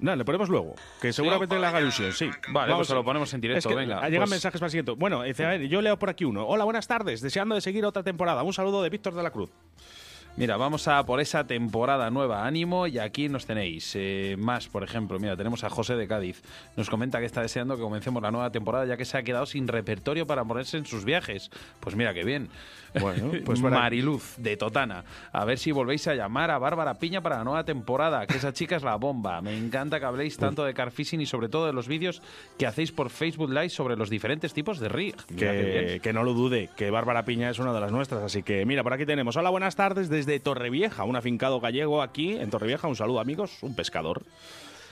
No, le ponemos luego, que seguramente le haga ilusión, sí. Vale, Vamos, pues lo ponemos en directo, venga. Llegan pues mensajes para el siguiente. Bueno, yo leo por aquí uno. Hola, buenas tardes, deseando de seguir otra temporada. Un saludo de Víctor de la Cruz. Mira, vamos a por esa temporada nueva, ánimo, y aquí nos tenéis. Eh, más, por ejemplo, mira, tenemos a José de Cádiz. Nos comenta que está deseando que comencemos la nueva temporada ya que se ha quedado sin repertorio para ponerse en sus viajes. Pues mira, qué bien. Bueno, pues Mariluz, de Totana. A ver si volvéis a llamar a Bárbara Piña para la nueva temporada, que esa chica es la bomba. Me encanta que habléis tanto de carfishing y sobre todo de los vídeos que hacéis por Facebook Live sobre los diferentes tipos de rig. Que, que no lo dude, que Bárbara Piña es una de las nuestras. Así que mira, por aquí tenemos. Hola, buenas tardes desde Torrevieja, un afincado gallego aquí en Torrevieja. Un saludo, amigos, un pescador.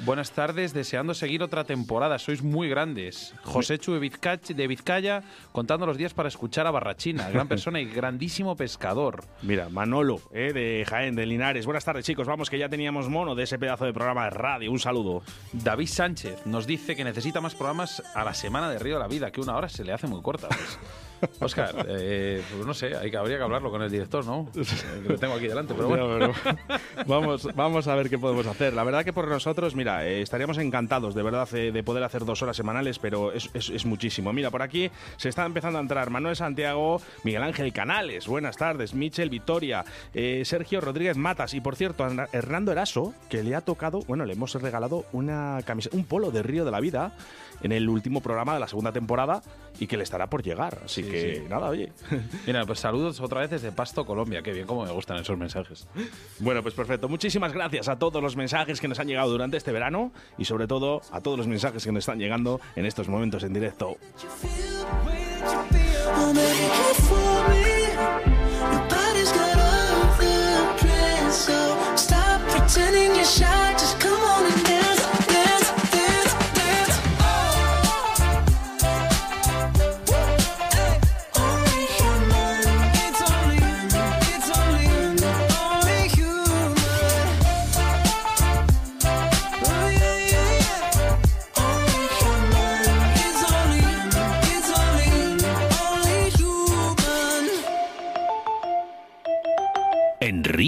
Buenas tardes, deseando seguir otra temporada. Sois muy grandes. José Chu de Vizcaya, contando los días para escuchar a Barrachina, gran persona y grandísimo pescador. Mira, Manolo, eh, de Jaén, de Linares. Buenas tardes, chicos. Vamos, que ya teníamos mono de ese pedazo de programa de radio. Un saludo. David Sánchez nos dice que necesita más programas a la semana de Río de la Vida, que una hora se le hace muy corta. Pues. Oscar, eh, pues no sé, hay que, habría que hablarlo con el director, ¿no? Que lo tengo aquí delante, pero bueno. vamos, vamos a ver qué podemos hacer. La verdad que por nosotros, mira, eh, estaríamos encantados de verdad eh, de poder hacer dos horas semanales, pero es, es, muchísimo. Mira, por aquí se está empezando a entrar Manuel Santiago, Miguel Ángel Canales, buenas tardes, Michel Vitoria, Sergio Rodríguez Matas y por cierto, Hernando Eraso, que le ha tocado, bueno, le hemos regalado una camiseta, un polo de Río de la Vida en el último programa de la segunda temporada y que le estará por llegar. Así que nada, oye. Mira, pues saludos otra vez desde Pasto, Colombia. Qué bien, cómo me gustan esos mensajes. Bueno, pues perfecto. Muchísimas gracias a todos los mensajes que nos han llegado durante este verano y sobre todo a todos los mensajes que nos están llegando en estos momentos en directo.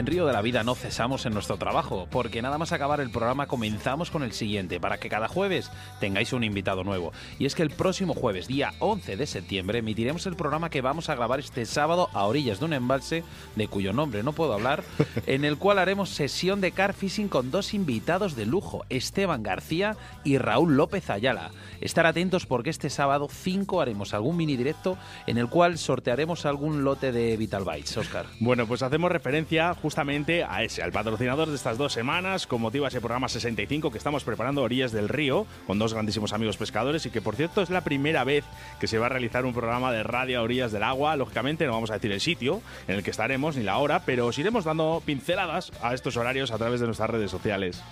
En Río de la Vida no cesamos en nuestro trabajo, porque nada más acabar el programa comenzamos con el siguiente, para que cada jueves tengáis un invitado nuevo. Y es que el próximo jueves, día 11 de septiembre, emitiremos el programa que vamos a grabar este sábado a orillas de un embalse, de cuyo nombre no puedo hablar, en el cual haremos sesión de car fishing con dos invitados de lujo, Esteban García y Raúl López Ayala. Estar atentos porque este sábado 5 haremos algún mini directo en el cual sortearemos algún lote de Vital Bites, Oscar. Bueno, pues hacemos referencia justamente a ese, al patrocinador de estas dos semanas, con motivo a ese programa 65 que estamos preparando orillas del río, con dos grandísimos amigos pescadores y que por cierto es la primera vez que se va a realizar un programa de radio a orillas del agua. Lógicamente no vamos a decir el sitio en el que estaremos ni la hora, pero os iremos dando pinceladas a estos horarios a través de nuestras redes sociales.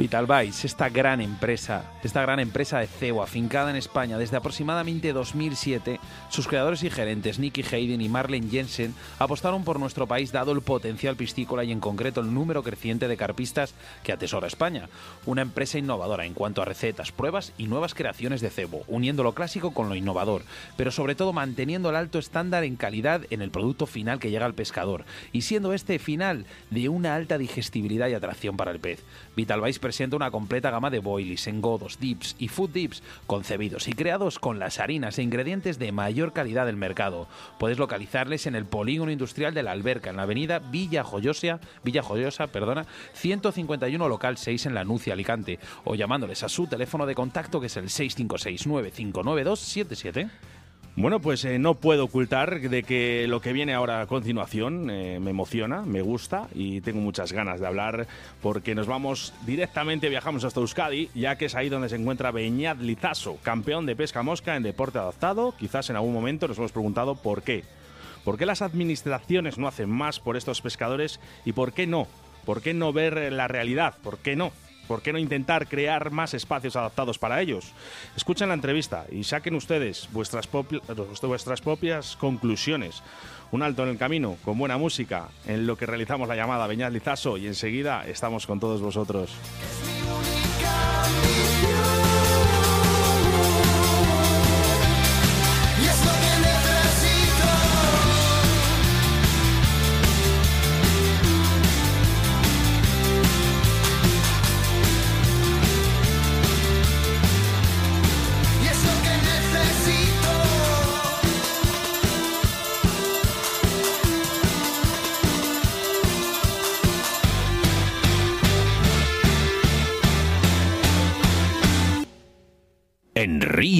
Vitalvice, esta gran empresa, esta gran empresa de cebo afincada en España desde aproximadamente 2007, sus creadores y gerentes Nicky Hayden y Marlene Jensen apostaron por nuestro país dado el potencial piscícola y en concreto el número creciente de carpistas que atesora España. Una empresa innovadora en cuanto a recetas, pruebas y nuevas creaciones de cebo, uniendo lo clásico con lo innovador, pero sobre todo manteniendo el alto estándar en calidad en el producto final que llega al pescador y siendo este final de una alta digestibilidad y atracción para el pez. Vitalvice presenta una completa gama de boilies, engodos, dips y food dips concebidos y creados con las harinas e ingredientes de mayor calidad del mercado. Puedes localizarles en el polígono industrial de la Alberca, en la avenida Villa Joyosa, Villa Joyosa, perdona, 151 local 6 en la Nucia, Alicante, o llamándoles a su teléfono de contacto que es el 656 959277. Bueno, pues eh, no puedo ocultar de que lo que viene ahora a continuación eh, me emociona, me gusta y tengo muchas ganas de hablar porque nos vamos directamente, viajamos hasta Euskadi, ya que es ahí donde se encuentra Beñat Lizaso, campeón de pesca mosca en deporte adaptado. Quizás en algún momento nos hemos preguntado por qué. ¿Por qué las administraciones no hacen más por estos pescadores y por qué no? ¿Por qué no ver la realidad? ¿Por qué no? ¿Por qué no intentar crear más espacios adaptados para ellos? Escuchen la entrevista y saquen ustedes vuestras, propias conclusiones. Un alto en el camino, con buena música, en lo que realizamos la llamada Beñat Lizaso y enseguida estamos con todos vosotros.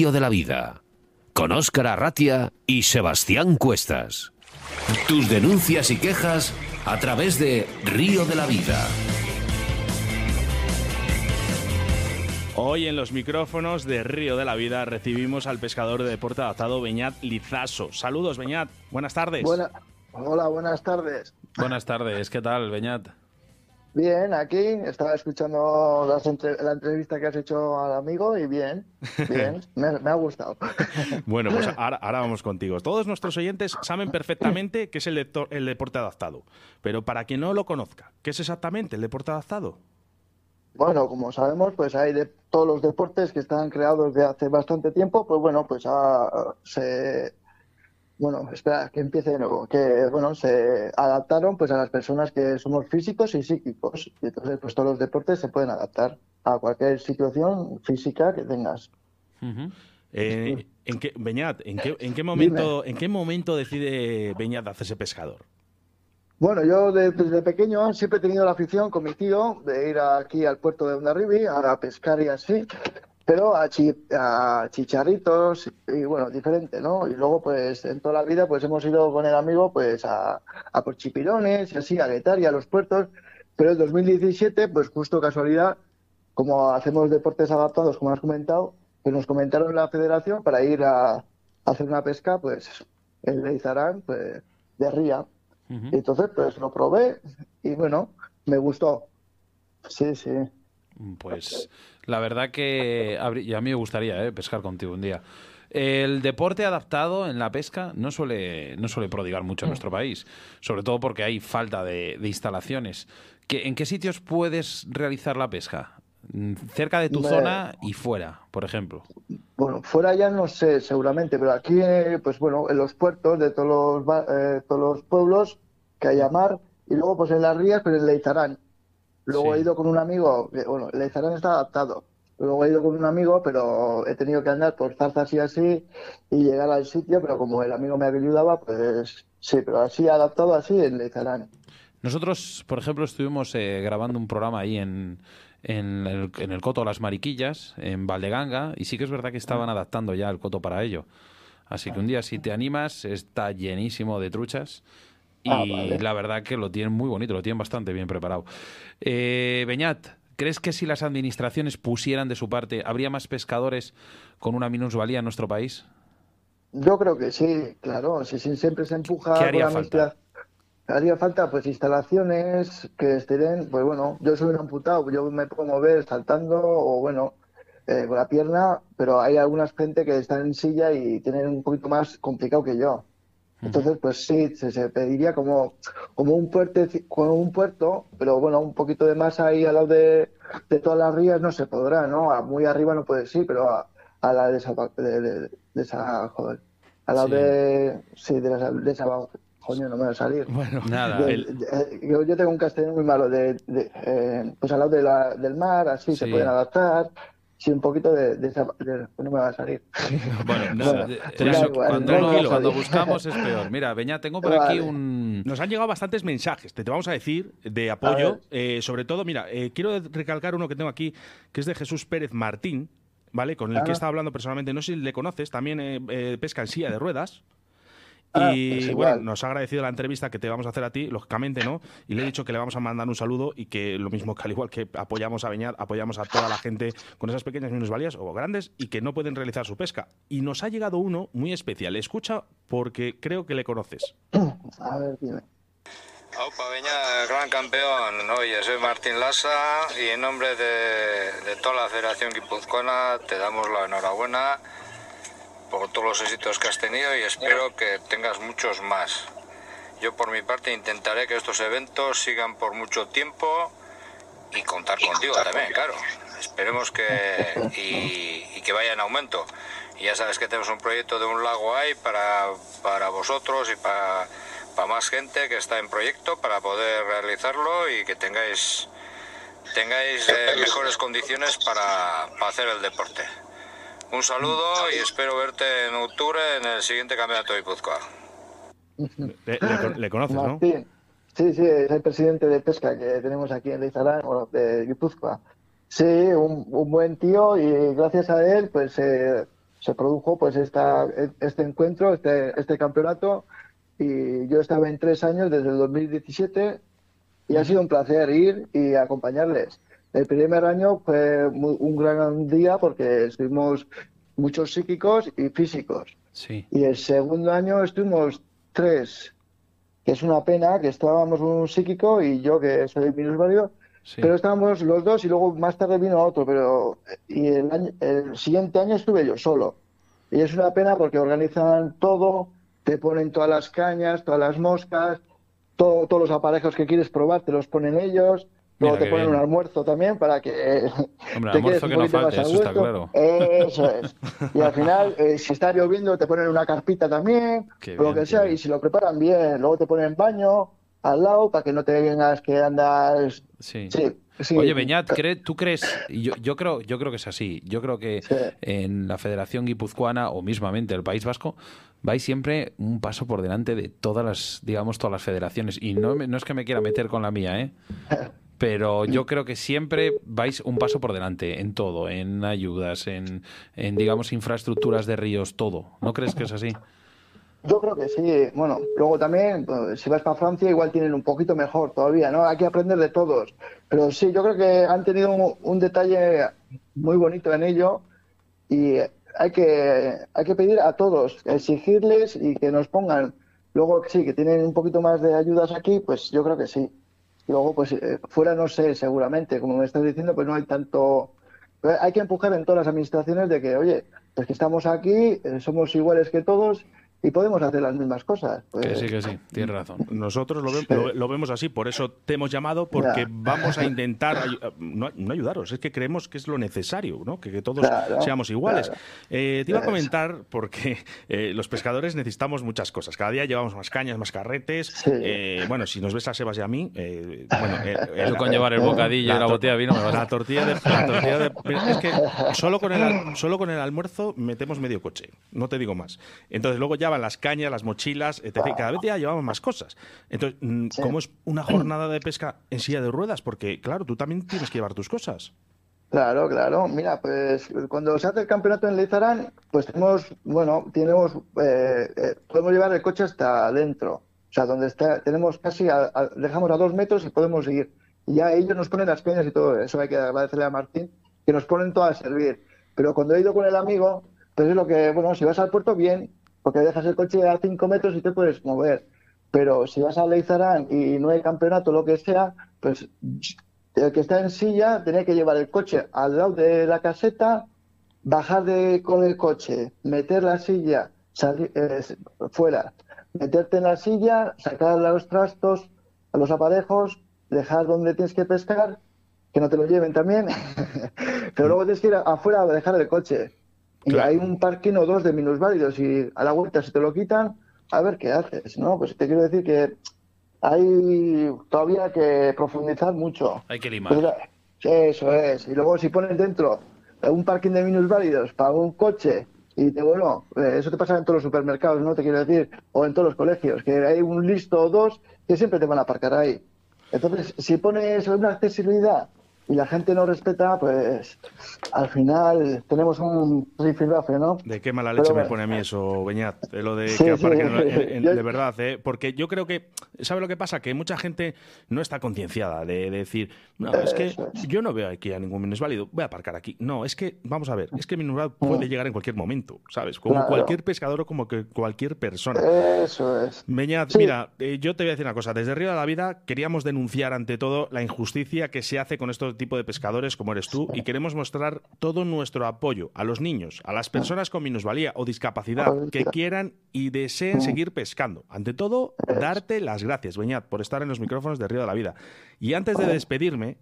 De la Vida, con Óscar Arratia y Sebastián Cuestas. Tus denuncias y quejas a través de Río de la Vida. Hoy en los micrófonos de Río de la Vida recibimos al pescador de deporte adaptado Beñat Lizaso. Saludos, Beñat. Buenas tardes. hola, buenas tardes. Buenas tardes. ¿Qué tal, Beñat? Bien, aquí estaba escuchando la entrevista que has hecho al amigo y bien, bien, me, ha gustado. Bueno, pues ahora, vamos contigo. Todos nuestros oyentes saben perfectamente qué es el, el deporte adaptado, pero para quien no lo conozca, ¿qué es exactamente el deporte adaptado? Bueno, como sabemos, pues hay de todos los deportes que están creados desde hace bastante tiempo, pues bueno, pues se bueno, espera, que empiece de nuevo, que bueno, se adaptaron pues a las personas que somos físicos y psíquicos. Y entonces pues todos los deportes se pueden adaptar a cualquier situación física que tengas. Eh, ¿en qué, Beñat, ¿en qué, momento, ¿en qué momento decide Beñat hacerse pescador? Bueno, yo desde pequeño siempre he tenido la afición con mi tío de ir aquí al puerto de Ondarribi a pescar y así pero a, a, chicharritos y bueno, diferente, ¿no? Y luego pues en toda la vida pues hemos ido con el amigo pues a, a por chipirones y así, a Guetar y a los puertos, pero en 2017 pues justo casualidad, como hacemos deportes adaptados como has comentado, pues nos comentaron la federación para ir a, hacer una pesca pues en Leizarán pues de ría. y entonces pues lo probé y bueno, me gustó. Sí, sí. Pues la verdad que a mí me gustaría eh, pescar contigo un día. El deporte adaptado en la pesca no suele, no suele prodigar mucho en nuestro país, sobre todo porque hay falta de, instalaciones. ¿En qué sitios puedes realizar la pesca? Mm, cerca de tu zona y fuera, por ejemplo. Bueno, fuera ya no sé seguramente, pero aquí, pues bueno, en los puertos de todos los, eh, todos los pueblos que haya mar, y luego pues en las rías, pues en Leitarán Luego he ido con un amigo, bueno, el Izarán está adaptado. Luego he ido con un amigo, pero he tenido que andar por zarzas y así y llegar al sitio, pero como el amigo me ayudaba, pues sí, pero así adaptado así en Leizarán. Nosotros, por ejemplo, estuvimos eh, grabando un programa ahí en, en, el, en el Coto Las Mariquillas, en Valdeganga, y sí que es verdad que estaban ah. adaptando ya el Coto para ello. Así que un día, si te animas, está llenísimo de truchas Ah, y la verdad que lo tienen muy bonito, lo tienen bastante bien preparado. Eh, Beñat, ¿crees que si las administraciones pusieran de su parte, habría más pescadores con una minusvalía en nuestro país? Yo creo que sí, claro. Si, siempre se empuja. ¿Qué haría falta? Haría falta pues instalaciones que estén, pues bueno, yo soy un amputado, yo me puedo mover saltando o bueno, eh, con la pierna, pero hay algunas gente que están en silla y tienen un poquito más complicado que yo. Entonces, pues sí, se, pediría como, como un puerto, como un puerto, pero bueno, un poquito de más ahí al lado de, todas las rías no se podrá, ¿no? A muy arriba no puede sí, pero a, la de esa, de, esa joder, a la de, sí, de, esa, de esa, coño, no me va a salir. Bueno, nada. yo, tengo un castellano muy malo, de, eh, pues al lado de la, del mar, así se pueden adaptar sí, un poquito de, no me va a salir. Bueno, cuando, buscamos es peor. Mira, Beña, tengo por aquí un... Nos han llegado bastantes mensajes, te, te vamos a decir, de apoyo. Eh, sobre todo, mira, eh, quiero recalcar uno que tengo aquí, que es de Jesús Pérez Martín, ¿vale? Con el que he estado hablando personalmente. No sé si le conoces, también eh, pesca en silla de ruedas. Ah, y pues bueno, nos ha agradecido la entrevista que te vamos a hacer a ti, lógicamente, ¿no? Y le he dicho que le vamos a mandar un saludo y que lo mismo que al igual que apoyamos a Beñat, apoyamos a toda la gente con esas pequeñas minusvalías o grandes y que no pueden realizar su pesca. Y nos ha llegado uno muy especial. Escucha porque creo que le conoces. A ver, dime. Opa, Beñat, gran campeón. Oye, soy Martín Lassa y en nombre de, de toda la Federación Guipuzcoana te damos la enhorabuena por todos los éxitos que has tenido y espero que tengas muchos más. Yo por mi parte intentaré que estos eventos sigan por mucho tiempo y contar contigo también, claro. Esperemos que y, que vaya en aumento. Y ya sabes que tenemos un proyecto de un lago ahí para, para vosotros y para, para más gente que está en proyecto para poder realizarlo y que tengáis tengáis eh, mejores condiciones para, para hacer el deporte. Un saludo y espero verte en octubre en el siguiente campeonato de Guipúzcoa. Le, conoces, ¿no? Sí, sí, es el presidente de pesca que tenemos aquí en Leizarán, de Guipúzcoa. Sí, un, buen tío y gracias a él pues se produjo pues esta, este encuentro, este, este campeonato y yo estaba en tres años desde el 2017 y ha sido un placer ir y acompañarles. El primer año fue un gran día porque estuvimos muchos psíquicos y físicos. Sí. Y el segundo año estuvimos tres, que es una pena que estábamos un psíquico y yo que soy minusválido, Pero estábamos los dos y luego más tarde vino otro, pero y el, el siguiente año estuve yo solo. Y es una pena porque organizan todo, te ponen todas las cañas, todas las moscas, todos los aparejos que quieres probar, te los ponen ellos. Luego te ponen un almuerzo también para que Hombre, te almuerzo que no falte, eso está claro. Eso es. Y al final, eh, si está lloviendo, te ponen una carpita también, o lo que sea, y si lo preparan bien, luego te ponen baño al lado para que no te tengas que andar. Sí. sí. Oye, Beñat, ¿tú crees? Yo, yo, creo, yo creo que es así. Yo creo que en la Federación Guipuzcoana o mismamente el País Vasco vais siempre un paso por delante de todas las, digamos, todas las federaciones. Y no, no es que me quiera meter con la mía, ¿eh? pero yo creo que siempre vais un paso por delante en todo, en ayudas, en, digamos, infraestructuras de ríos, todo. ¿No crees que es así? Yo creo que sí. Bueno, luego también, pues, si vas para Francia, igual tienen un poquito mejor todavía, ¿no? Hay que aprender de todos. Pero sí, yo creo que han tenido un, detalle muy bonito en ello y hay que, hay que pedir a todos, exigirles y que nos pongan. Luego, sí, que tienen un poquito más de ayudas aquí, pues yo creo que sí. Luego, pues eh, fuera no sé, seguramente, como me estás diciendo, pues no hay tanto... Hay que empujar en todas las administraciones de que, oye, pues que estamos aquí, eh, somos iguales que todos y podemos hacer las mismas cosas. Pues, que sí, que sí, tienes razón. Nosotros lo, vemos así, por eso te hemos llamado, porque vamos a intentar no, ayudaros, es que creemos que es lo necesario, ¿no? que, todos seamos iguales. Eh, te iba a comentar, porque eh, los pescadores necesitamos muchas cosas, cada día llevamos más cañas, más carretes, eh, bueno, si nos ves a Sebas y a mí, bueno, el, con llevar el bocadillo y la, botella de vino me La tortilla de... La tortilla de es que solo con, el, solo con el almuerzo metemos medio coche, no te digo más. Entonces luego ya las cañas, las mochilas, etc. Cada vez ya llevamos más cosas. Entonces, mm, ¿cómo es una jornada de pesca en silla de ruedas? Porque, claro, tú también tienes que llevar tus cosas. Claro, claro. Mira, pues cuando se hace el campeonato en Leizarán, pues tenemos, bueno, tenemos, eh, eh, podemos llevar el coche hasta adentro. O sea, donde está, tenemos casi, dejamos a dos metros y podemos ir. Y ya ellos nos ponen las cañas y todo eso. Hay que agradecerle a Martín, que nos ponen todo a servir. Pero cuando he ido con el amigo, pues es lo que, bueno, si vas al puerto, bien, porque dejas el coche a 5 metros y te puedes mover. Pero si vas a Leizarán y no hay campeonato, lo que sea, pues el que está en silla tiene que llevar el coche al lado de la caseta, bajar de, con el coche, meter la silla salir, eh, fuera, meterte en la silla, sacar los trastos, los aparejos, dejar donde tienes que pescar, que no te lo lleven también, pero luego tienes que ir afuera a dejar el coche. Y hay un parking o dos de minusválidos y a la vuelta si te lo quitan, a ver qué haces, ¿no? Pues te quiero decir que hay todavía que profundizar mucho. Hay que limar. Pues, eso es. Y luego si pones dentro un parking de minusválidos para un coche y te bueno, eh, eso te pasa en todos los supermercados, ¿no? Te quiero decir, o en todos los colegios, que hay un listo o dos que siempre te van a aparcar ahí. Entonces, si pones una accesibilidad y la gente no respeta, pues al final tenemos un rifirrafe, ¿no? De qué mala leche me pone a mí eso, Beñat, de lo de que aparquen de verdad, ¿eh? porque yo creo que, ¿sabe lo que pasa? Que mucha gente no está concienciada de, decir, no, es que yo no veo aquí a ningún minusválido, voy a aparcar aquí. No, es que, vamos a ver, es que el minusválido puede llegar en cualquier momento, ¿sabes? Como cualquier pescador o como que cualquier persona. Eso es. Beñat, mira, eh, yo te voy a decir una cosa, desde Río de la Vida queríamos denunciar ante todo la injusticia que se hace con estos tipo de pescadores como eres tú y queremos mostrar todo nuestro apoyo a los niños, a las personas con minusvalía o discapacidad que quieran y deseen seguir pescando. Ante todo, darte las gracias, Beñat, por estar en los micrófonos de Río de la Vida. Y antes de despedirme,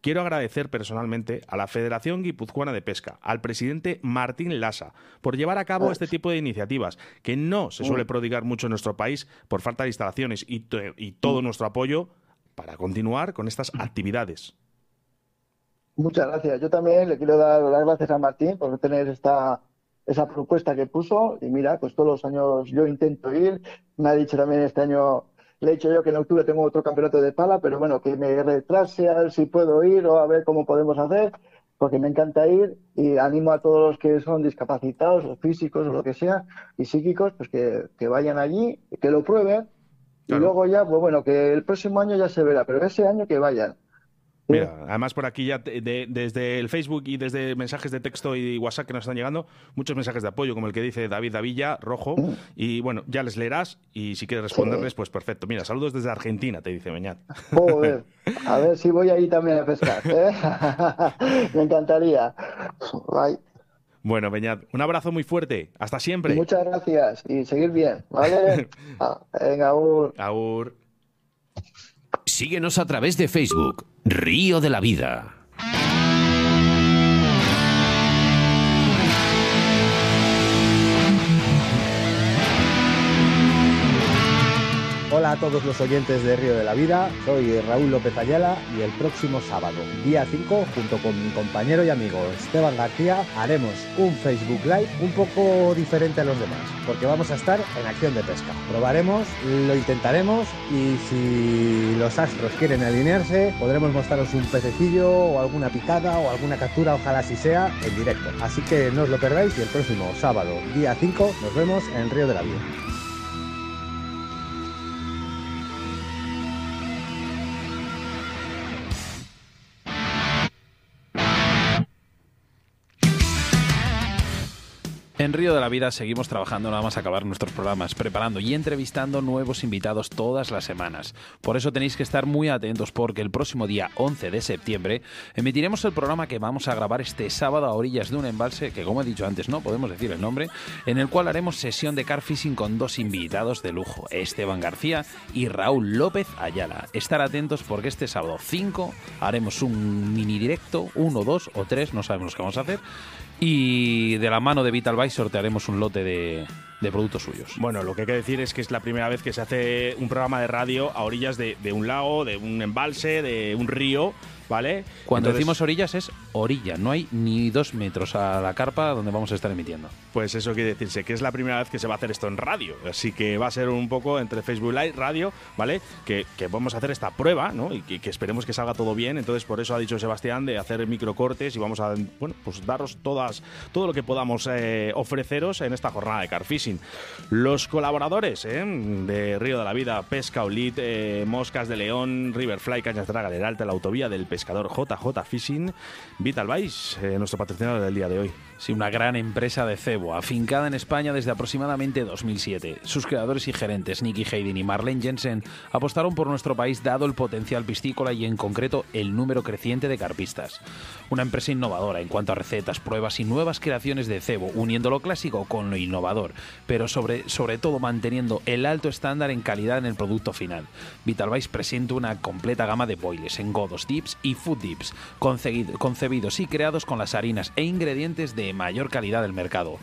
Quiero agradecer personalmente a la Federación Guipuzcoana de Pesca, al presidente Martín Lasa, por llevar a cabo este tipo de iniciativas, que no se suele prodigar mucho en nuestro país por falta de instalaciones y, y todo nuestro apoyo para continuar con estas actividades. Muchas gracias. Yo también le quiero dar las gracias a Martín por tener esta esa propuesta que puso y mira, pues todos los años yo intento ir. Me ha dicho también este año, le he dicho yo que en octubre tengo otro campeonato de pala, pero bueno, que me retrase a ver si puedo ir o a ver cómo podemos hacer, porque me encanta ir y animo a todos los que son discapacitados o físicos o lo que sea y psíquicos, pues que, que vayan allí, que lo prueben y luego ya, pues bueno, que el próximo año ya se verá, pero ese año que vayan Mira, además por aquí ya desde el Facebook y desde mensajes de texto y WhatsApp que nos están llegando, muchos mensajes de apoyo, como el que dice David Davilla, rojo, mm. y bueno, ya les leerás y si quieres responderles, pues perfecto. Mira, saludos desde Argentina, te dice Beñat. Joder, a ver si voy ahí también a pescar. ¿eh? Me encantaría. Bueno, Beñat, un abrazo muy fuerte. Hasta siempre. Muchas gracias y seguir bien, ¿vale? Ah, venga, Aur. Aur. Síguenos a través de Facebook, Río de la Vida. A todos los oyentes de Río de la Vida, soy Raúl López Ayala y el próximo sábado, día 5, junto con mi compañero y amigo Esteban García, haremos un Facebook Live un poco diferente a los demás, porque vamos a estar en acción de pesca. Probaremos, lo intentaremos y si los astros quieren alinearse, podremos mostraros un pececillo o alguna picada o alguna captura, ojalá así sea, en directo. Así que no os lo perdáis y el próximo sábado, día 5, nos vemos en Río de la Vida. En Río de la Vida seguimos trabajando nada más acabar nuestros programas, preparando y entrevistando nuevos invitados todas las semanas. Por eso tenéis que estar muy atentos porque el próximo día 11 de septiembre emitiremos el programa que vamos a grabar este sábado a orillas de un embalse, que como he dicho antes no podemos decir el nombre, en el cual haremos sesión de car fishing con dos invitados de lujo, Esteban García y Raúl López Ayala. Estar atentos porque este sábado 5 haremos un mini directo, uno, dos o tres, no sabemos qué vamos a hacer y de la mano de Vital Vice sortearemos un lote de, de productos suyos. Bueno, lo que hay que decir es que es la primera vez que se hace un programa de radio a orillas de, de un lago, de un embalse, de un río ¿vale? Cuando decimos orillas es orilla, no hay ni dos metros a la carpa donde vamos a estar emitiendo. Pues eso quiere decirse que es la primera vez que se va a hacer esto en radio, así que va a ser un poco entre Facebook Live, radio, ¿vale? Que, que vamos a hacer esta prueba, ¿no? Y que, esperemos que salga todo bien, entonces por eso ha dicho Sebastián de hacer microcortes y vamos a, bueno, pues daros todas, todo lo que podamos eh, ofreceros en esta jornada de carfishing. Los colaboradores ¿eh? de Río de la Vida, Pesca Olit, eh, Moscas de León, Riverfly, Cañas Draga del Alta, la Autovía del pescador JJ Fishing, Vital Vice, eh, nuestro patrocinador del día de hoy. Sí, una gran empresa de cebo, afincada en España desde aproximadamente 2007. Sus creadores y gerentes, Nicky Hayden y Marlene Jensen, apostaron por nuestro país dado el potencial piscícola y en concreto el número creciente de carpistas. Una empresa innovadora en cuanto a recetas, pruebas y nuevas creaciones de cebo, uniendo lo clásico con lo innovador, pero sobre, sobre todo manteniendo el alto estándar en calidad en el producto final. Vice presenta una completa gama de boiles, engodos, dips y food dips, concebidos y creados con las harinas e ingredientes de mayor calidad del mercado.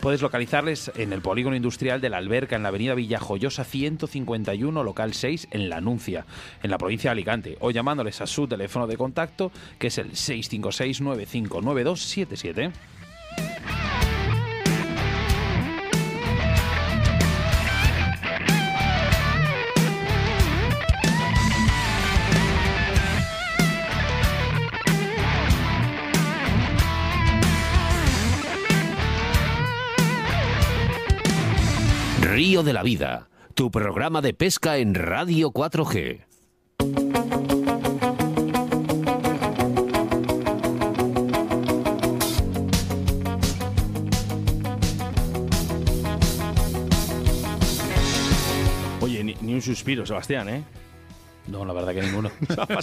Puedes localizarles en el polígono industrial de la Alberca, en la avenida Villajoyosa 151, local 6, en La Anuncia, en la provincia de Alicante, o llamándoles a su teléfono de contacto, que es el 656 959277. Río de la Vida, tu programa de pesca en Radio 4G. Oye, ni, un suspiro, Sebastián, ¿eh? No, la verdad que ninguno.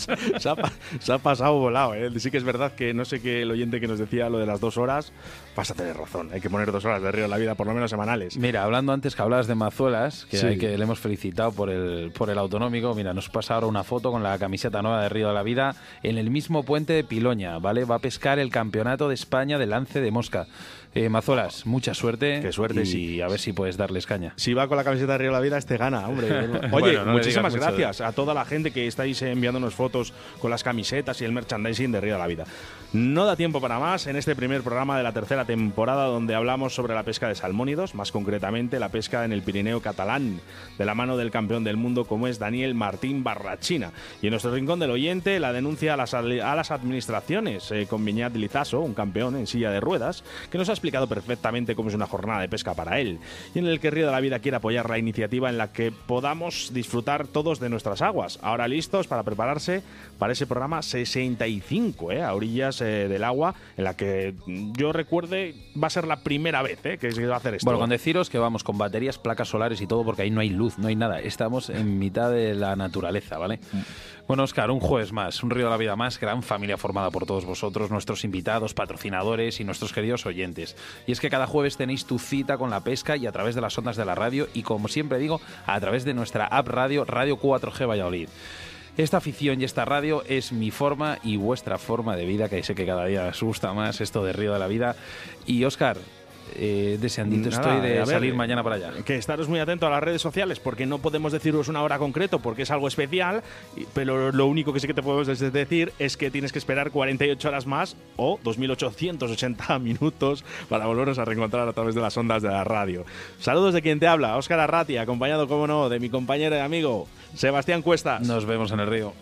se, ha pasado, volado. ¿eh? Sí que es verdad que no sé qué el oyente que nos decía lo de las dos horas, vas a tener razón. Hay que poner dos horas de Río de la Vida, por lo menos semanales. Mira, hablando antes que hablabas de Mazuelas, que, hay que le hemos felicitado por el, por el autonómico. Mira, nos pasa ahora una foto con la camiseta nueva de Río de la Vida en el mismo puente de Piloña, ¿vale? Va a pescar el campeonato de España de lance de mosca. Eh, Mazolas, mucha suerte. Qué suerte, y a ver si puedes darles caña. Si va con la camiseta de Río de la Vida, este gana, hombre. Oye, muchísimas gracias a toda la gente que estáis enviándonos fotos con las camisetas y el merchandising de Río de la Vida. No da tiempo para más en este primer programa de la tercera temporada donde hablamos sobre la pesca de salmónidos, más concretamente la pesca en el Pirineo catalán, de la mano del campeón del mundo como es Daniel Martín Barrachina. Y en nuestro rincón del oyente, la denuncia a las, a las administraciones eh, con Viñat Lizaso, un campeón en silla de ruedas, que nos ha explicado perfectamente cómo es una jornada de pesca para él, y en el que Río de la Vida quiere apoyar la iniciativa en la que podamos disfrutar todos de nuestras aguas, ahora listos para prepararse para ese programa 65, ¿eh? a orillas eh, del agua, en la que yo recuerde va a ser la primera vez ¿eh? que se va a hacer esto. Bueno, con deciros que vamos con baterías, placas solares y todo, porque ahí no hay luz, no hay nada. Estamos en mitad de la naturaleza, ¿vale? Bueno, Oscar, un jueves más, un río de la vida más, gran familia formada por todos vosotros, nuestros invitados, patrocinadores y nuestros queridos oyentes. Y es que cada jueves tenéis tu cita con la pesca y a través de las ondas de la radio y, como siempre digo, a través de nuestra app radio, Radio 4G Valladolid. Esta afición y esta radio es mi forma y vuestra forma de vida, que sé que cada día os gusta más esto de Río de la Vida. Y Oscar, eh, deseandito Nada, estoy de ver, salir mañana para allá. Que estaros muy atentos a las redes sociales porque no podemos deciros una hora concreto porque es algo especial, pero lo único que sí que te podemos decir es que tienes que esperar 48 horas más o 2.880 minutos para volvernos a reencontrar a través de las ondas de la radio. Saludos de quien te habla, Óscar Arratia, acompañado, como no, de mi compañero y amigo Sebastián Cuestas. Nos vemos en el río.